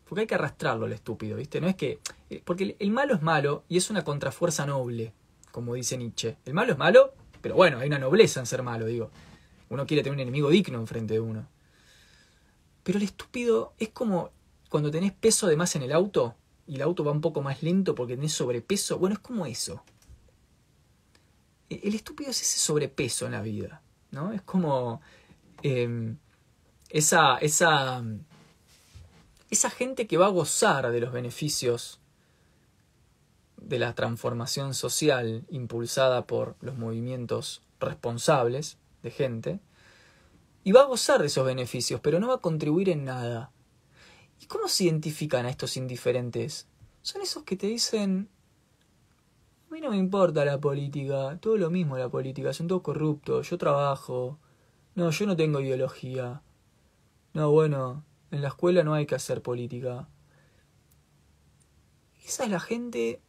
Porque hay que arrastrarlo al estúpido, ¿viste? No es que. Eh, porque el malo es malo y es una contrafuerza noble, como dice Nietzsche. El malo es malo, pero bueno, hay una nobleza en ser malo, digo. Uno quiere tener un enemigo digno enfrente de uno. Pero el estúpido es como cuando tenés peso de más en el auto y el auto va un poco más lento porque tenés sobrepeso. Bueno, es como eso. E-, el estúpido es ese sobrepeso en la vida, ¿no? Es como em, esa, esa esa gente que va a gozar de los beneficios de la transformación social impulsada por los movimientos responsables de gente, y va a gozar de esos beneficios, pero no va a contribuir en nada. ¿Y cómo se identifican a estos indiferentes? Son esos que te dicen, A mí no me importa la política, todo lo mismo la política, son todos corruptos, yo trabajo. No, yo no tengo ideología. No, bueno, en la escuela no hay que hacer política. Esa es la gente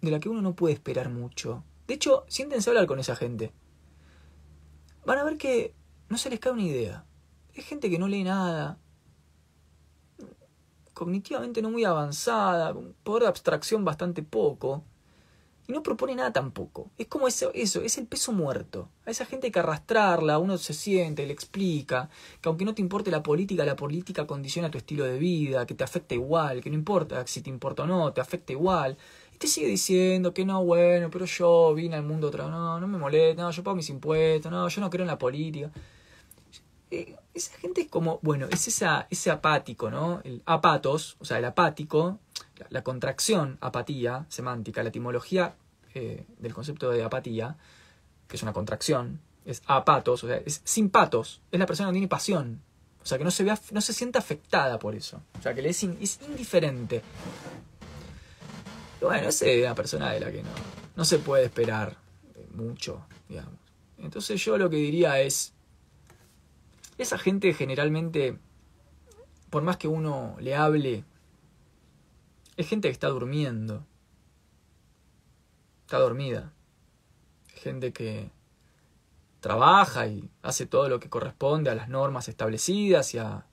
de la que uno no puede esperar mucho. De hecho, siéntense a hablar con esa gente. Van a ver que no se les cae una idea. Es gente que no lee nada, cognitivamente no muy avanzada, poder de abstracción bastante poco, y no propone nada tampoco. Es como eso, eso, es el peso muerto. A esa gente hay que arrastrarla, uno se siente, le explica, que aunque no te importe la política, la política condiciona tu estilo de vida, que te afecta igual, que no importa si te importa o no, te afecta igual. Y te sigue diciendo que no, bueno, pero yo vine al mundo otra, no, no me molesta, no, yo pago mis impuestos, no, yo no creo en la política. Eh, esa gente es como, bueno, es esa, ese apático, ¿no? El apatos, o sea, el apático, la, contracción, apatía, semántica, la etimología eh, del concepto de apatía, que es una contracción, es apatos, o sea, es sin patos, es la persona que no tiene pasión, o sea, que no se, vea, no se siente afectada por eso, o sea, que le es, indiferente. bueno, esa es una persona de la que no, no se puede esperar mucho, digamos. Entonces yo lo que diría es, esa gente generalmente, por más que uno le hable, es gente que está durmiendo. Está dormida. Gente que trabaja y hace todo lo que corresponde a las normas establecidas y a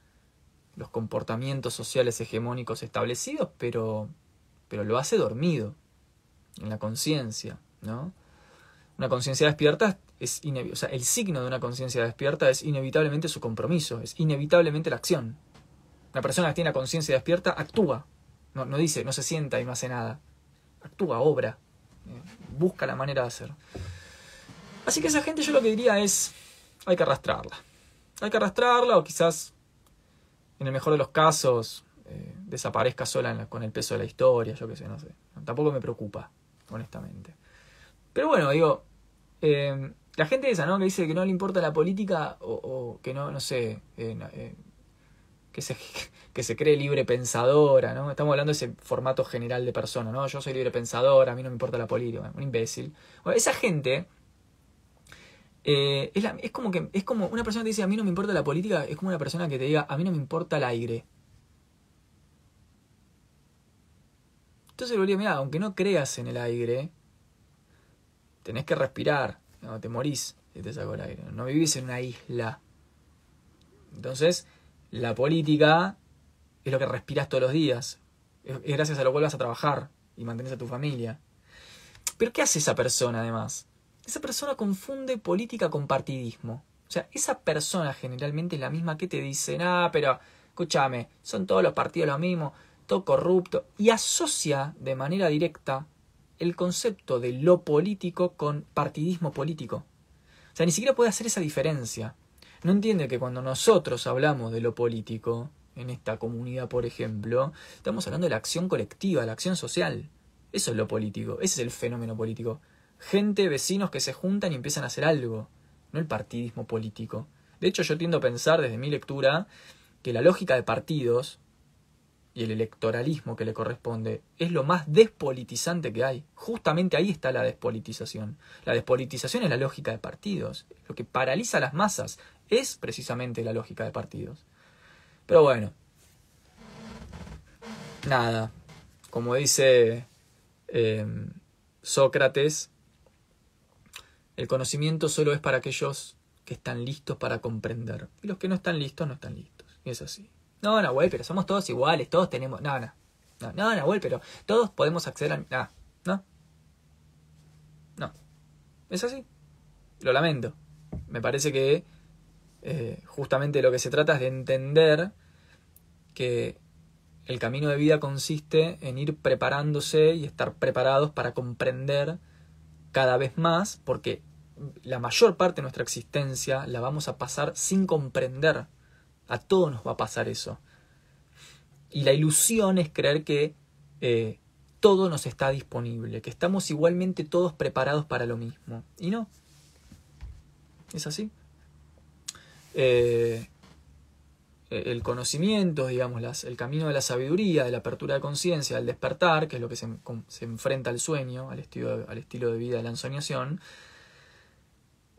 los comportamientos sociales hegemónicos establecidos, pero, pero lo hace dormido, en la conciencia, ¿no? Una conciencia despierta es o sea, el signo de una conciencia despierta es inevitablemente su compromiso, es inevitablemente la acción. Una persona que tiene la conciencia despierta actúa, no, no, dice, no se sienta y no hace nada. Actúa, obra, eh, busca la manera de hacer. Así que esa gente yo lo que diría es, hay que arrastrarla. Hay que arrastrarla o quizás, en el mejor de los casos, eh, desaparezca sola con el peso de la historia, yo qué sé, no sé. Tampoco me preocupa, honestamente. Pero bueno, digo, eh, la gente esa, ¿no? Que dice que no le importa la política o, que no, no sé, que, se, que se cree libre pensadora, ¿no? Estamos hablando de ese formato general de persona, ¿no? Yo soy libre pensadora, a mí no me importa la política, un imbécil. Bueno, esa gente es, es, como que es como una persona que dice a mí no me importa la política, es como una persona que te diga a mí no me importa el aire. Entonces, mira, aunque no creas en el aire, tenés que respirar, no, te morís si te saco el aire, no vivís en una isla. Entonces, la política es lo que respiras todos los días, es gracias a lo cual vas a trabajar y mantienes a tu familia. Pero ¿qué hace esa persona además? Esa persona confunde política con partidismo. O sea, esa persona generalmente es la misma que te dice, ah, pero escúchame, son todos los partidos lo mismo, todo corrupto, y asocia de manera directa el concepto de lo político con partidismo político. O sea, ni siquiera puede hacer esa diferencia. No entiende que cuando nosotros hablamos de lo político, en esta comunidad, por ejemplo, estamos hablando de la acción colectiva, la acción social. Eso es lo político, ese es el fenómeno político. Gente, vecinos que se juntan y empiezan a hacer algo, no el partidismo político. De hecho, yo tiendo a pensar desde mi lectura que la lógica de partidos y el electoralismo que le corresponde es lo más despolitizante que hay. Justamente ahí está la despolitización. La despolitización es la lógica de partidos. Lo que paraliza a las masas es precisamente la lógica de partidos. Pero bueno, nada, como dice em, Sócrates, el conocimiento solo es para aquellos que están listos para comprender. Y los que no están listos no están listos. Y es así. No, Nahuel, pero somos todos iguales, todos tenemos. No, no. No, no Nahuel, pero todos podemos acceder a. No, no. No. Es así. Lo lamento. Me parece que eh, justamente lo que se trata es de entender que el camino de vida consiste en ir preparándose y estar preparados para comprender cada vez más, porque la mayor parte de nuestra existencia la vamos a pasar sin comprender a todos nos va a pasar eso. Y la ilusión es creer que eh, todo nos está disponible, que estamos igualmente todos preparados para lo mismo. Y no. Es así. Eh, el conocimiento, digamos, el camino de la sabiduría, de la apertura de conciencia, del despertar, que es lo que se, enfrenta al sueño, al estilo, de vida de la ensoñación,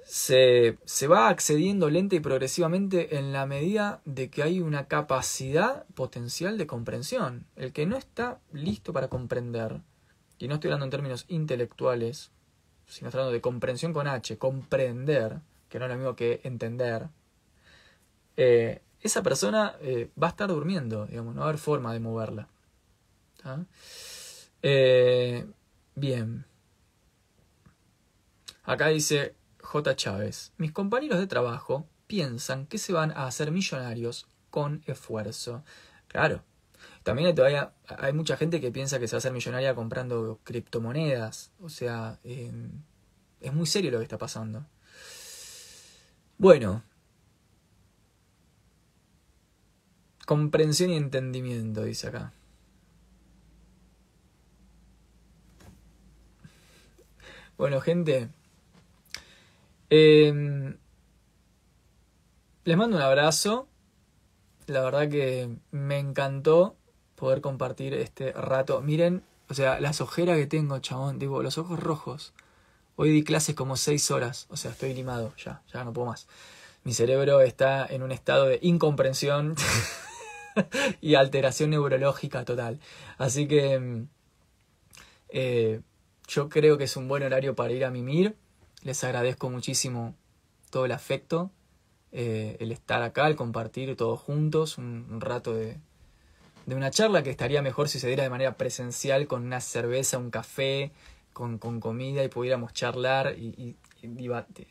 se, se, va accediendo lenta y progresivamente en la medida de que hay una capacidad potencial de comprensión. El que no está listo para comprender, y no estoy hablando en términos intelectuales, sino hablando de comprensión con H, comprender, que no es lo mismo que entender, eh, esa persona eh, va a estar durmiendo, digamos, no va a haber forma de moverla. Eh, bien. Acá dice, J. Chávez. Mis compañeros de trabajo piensan que se van a hacer millonarios con esfuerzo. Claro. También todavía hay mucha gente que piensa que se va a hacer millonaria comprando criptomonedas. O sea, es muy serio lo que está pasando. Bueno. Comprensión y entendimiento, dice acá. Bueno, gente, Em, les mando un abrazo. La verdad que me encantó poder compartir este rato. Miren, o sea, las ojeras que tengo, chabón, digo, los ojos rojos. Hoy di clases como seis horas, o sea, estoy limado, ya, ya no puedo más. Mi cerebro está en un estado de incomprensión y alteración neurológica total. Así que em, eh, yo creo que es un buen horario para ir a mimir. Les agradezco muchísimo todo el afecto, eh, el estar acá, el compartir todos juntos un, rato de, una charla que estaría mejor si se diera de manera presencial con una cerveza, un café, con, comida y pudiéramos charlar y,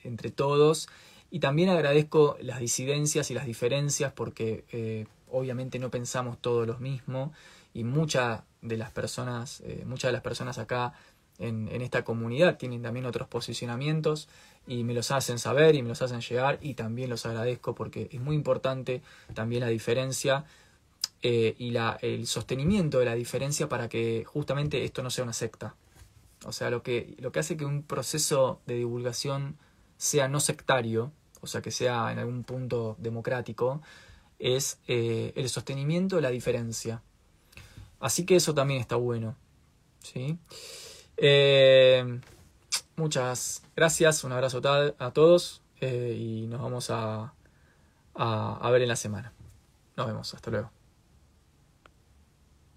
entre todos. Y también agradezco las disidencias y las diferencias porque eh, obviamente no pensamos todos lo mismo y muchas de las personas, eh, muchas de las personas acá en, esta comunidad tienen también otros posicionamientos y me los hacen saber y me los hacen llegar y también los agradezco porque es muy importante también la diferencia eh, y la, el sostenimiento de la diferencia para que justamente esto no sea una secta. O sea, lo que, lo que hace que un proceso de divulgación sea no sectario, o sea, que sea en algún punto democrático, es eh, el sostenimiento de la diferencia. Así que eso también está bueno. ¿sí? Eh, muchas gracias, un abrazo a todos eh, y nos vamos a, a ver en la semana. Nos vemos, hasta luego.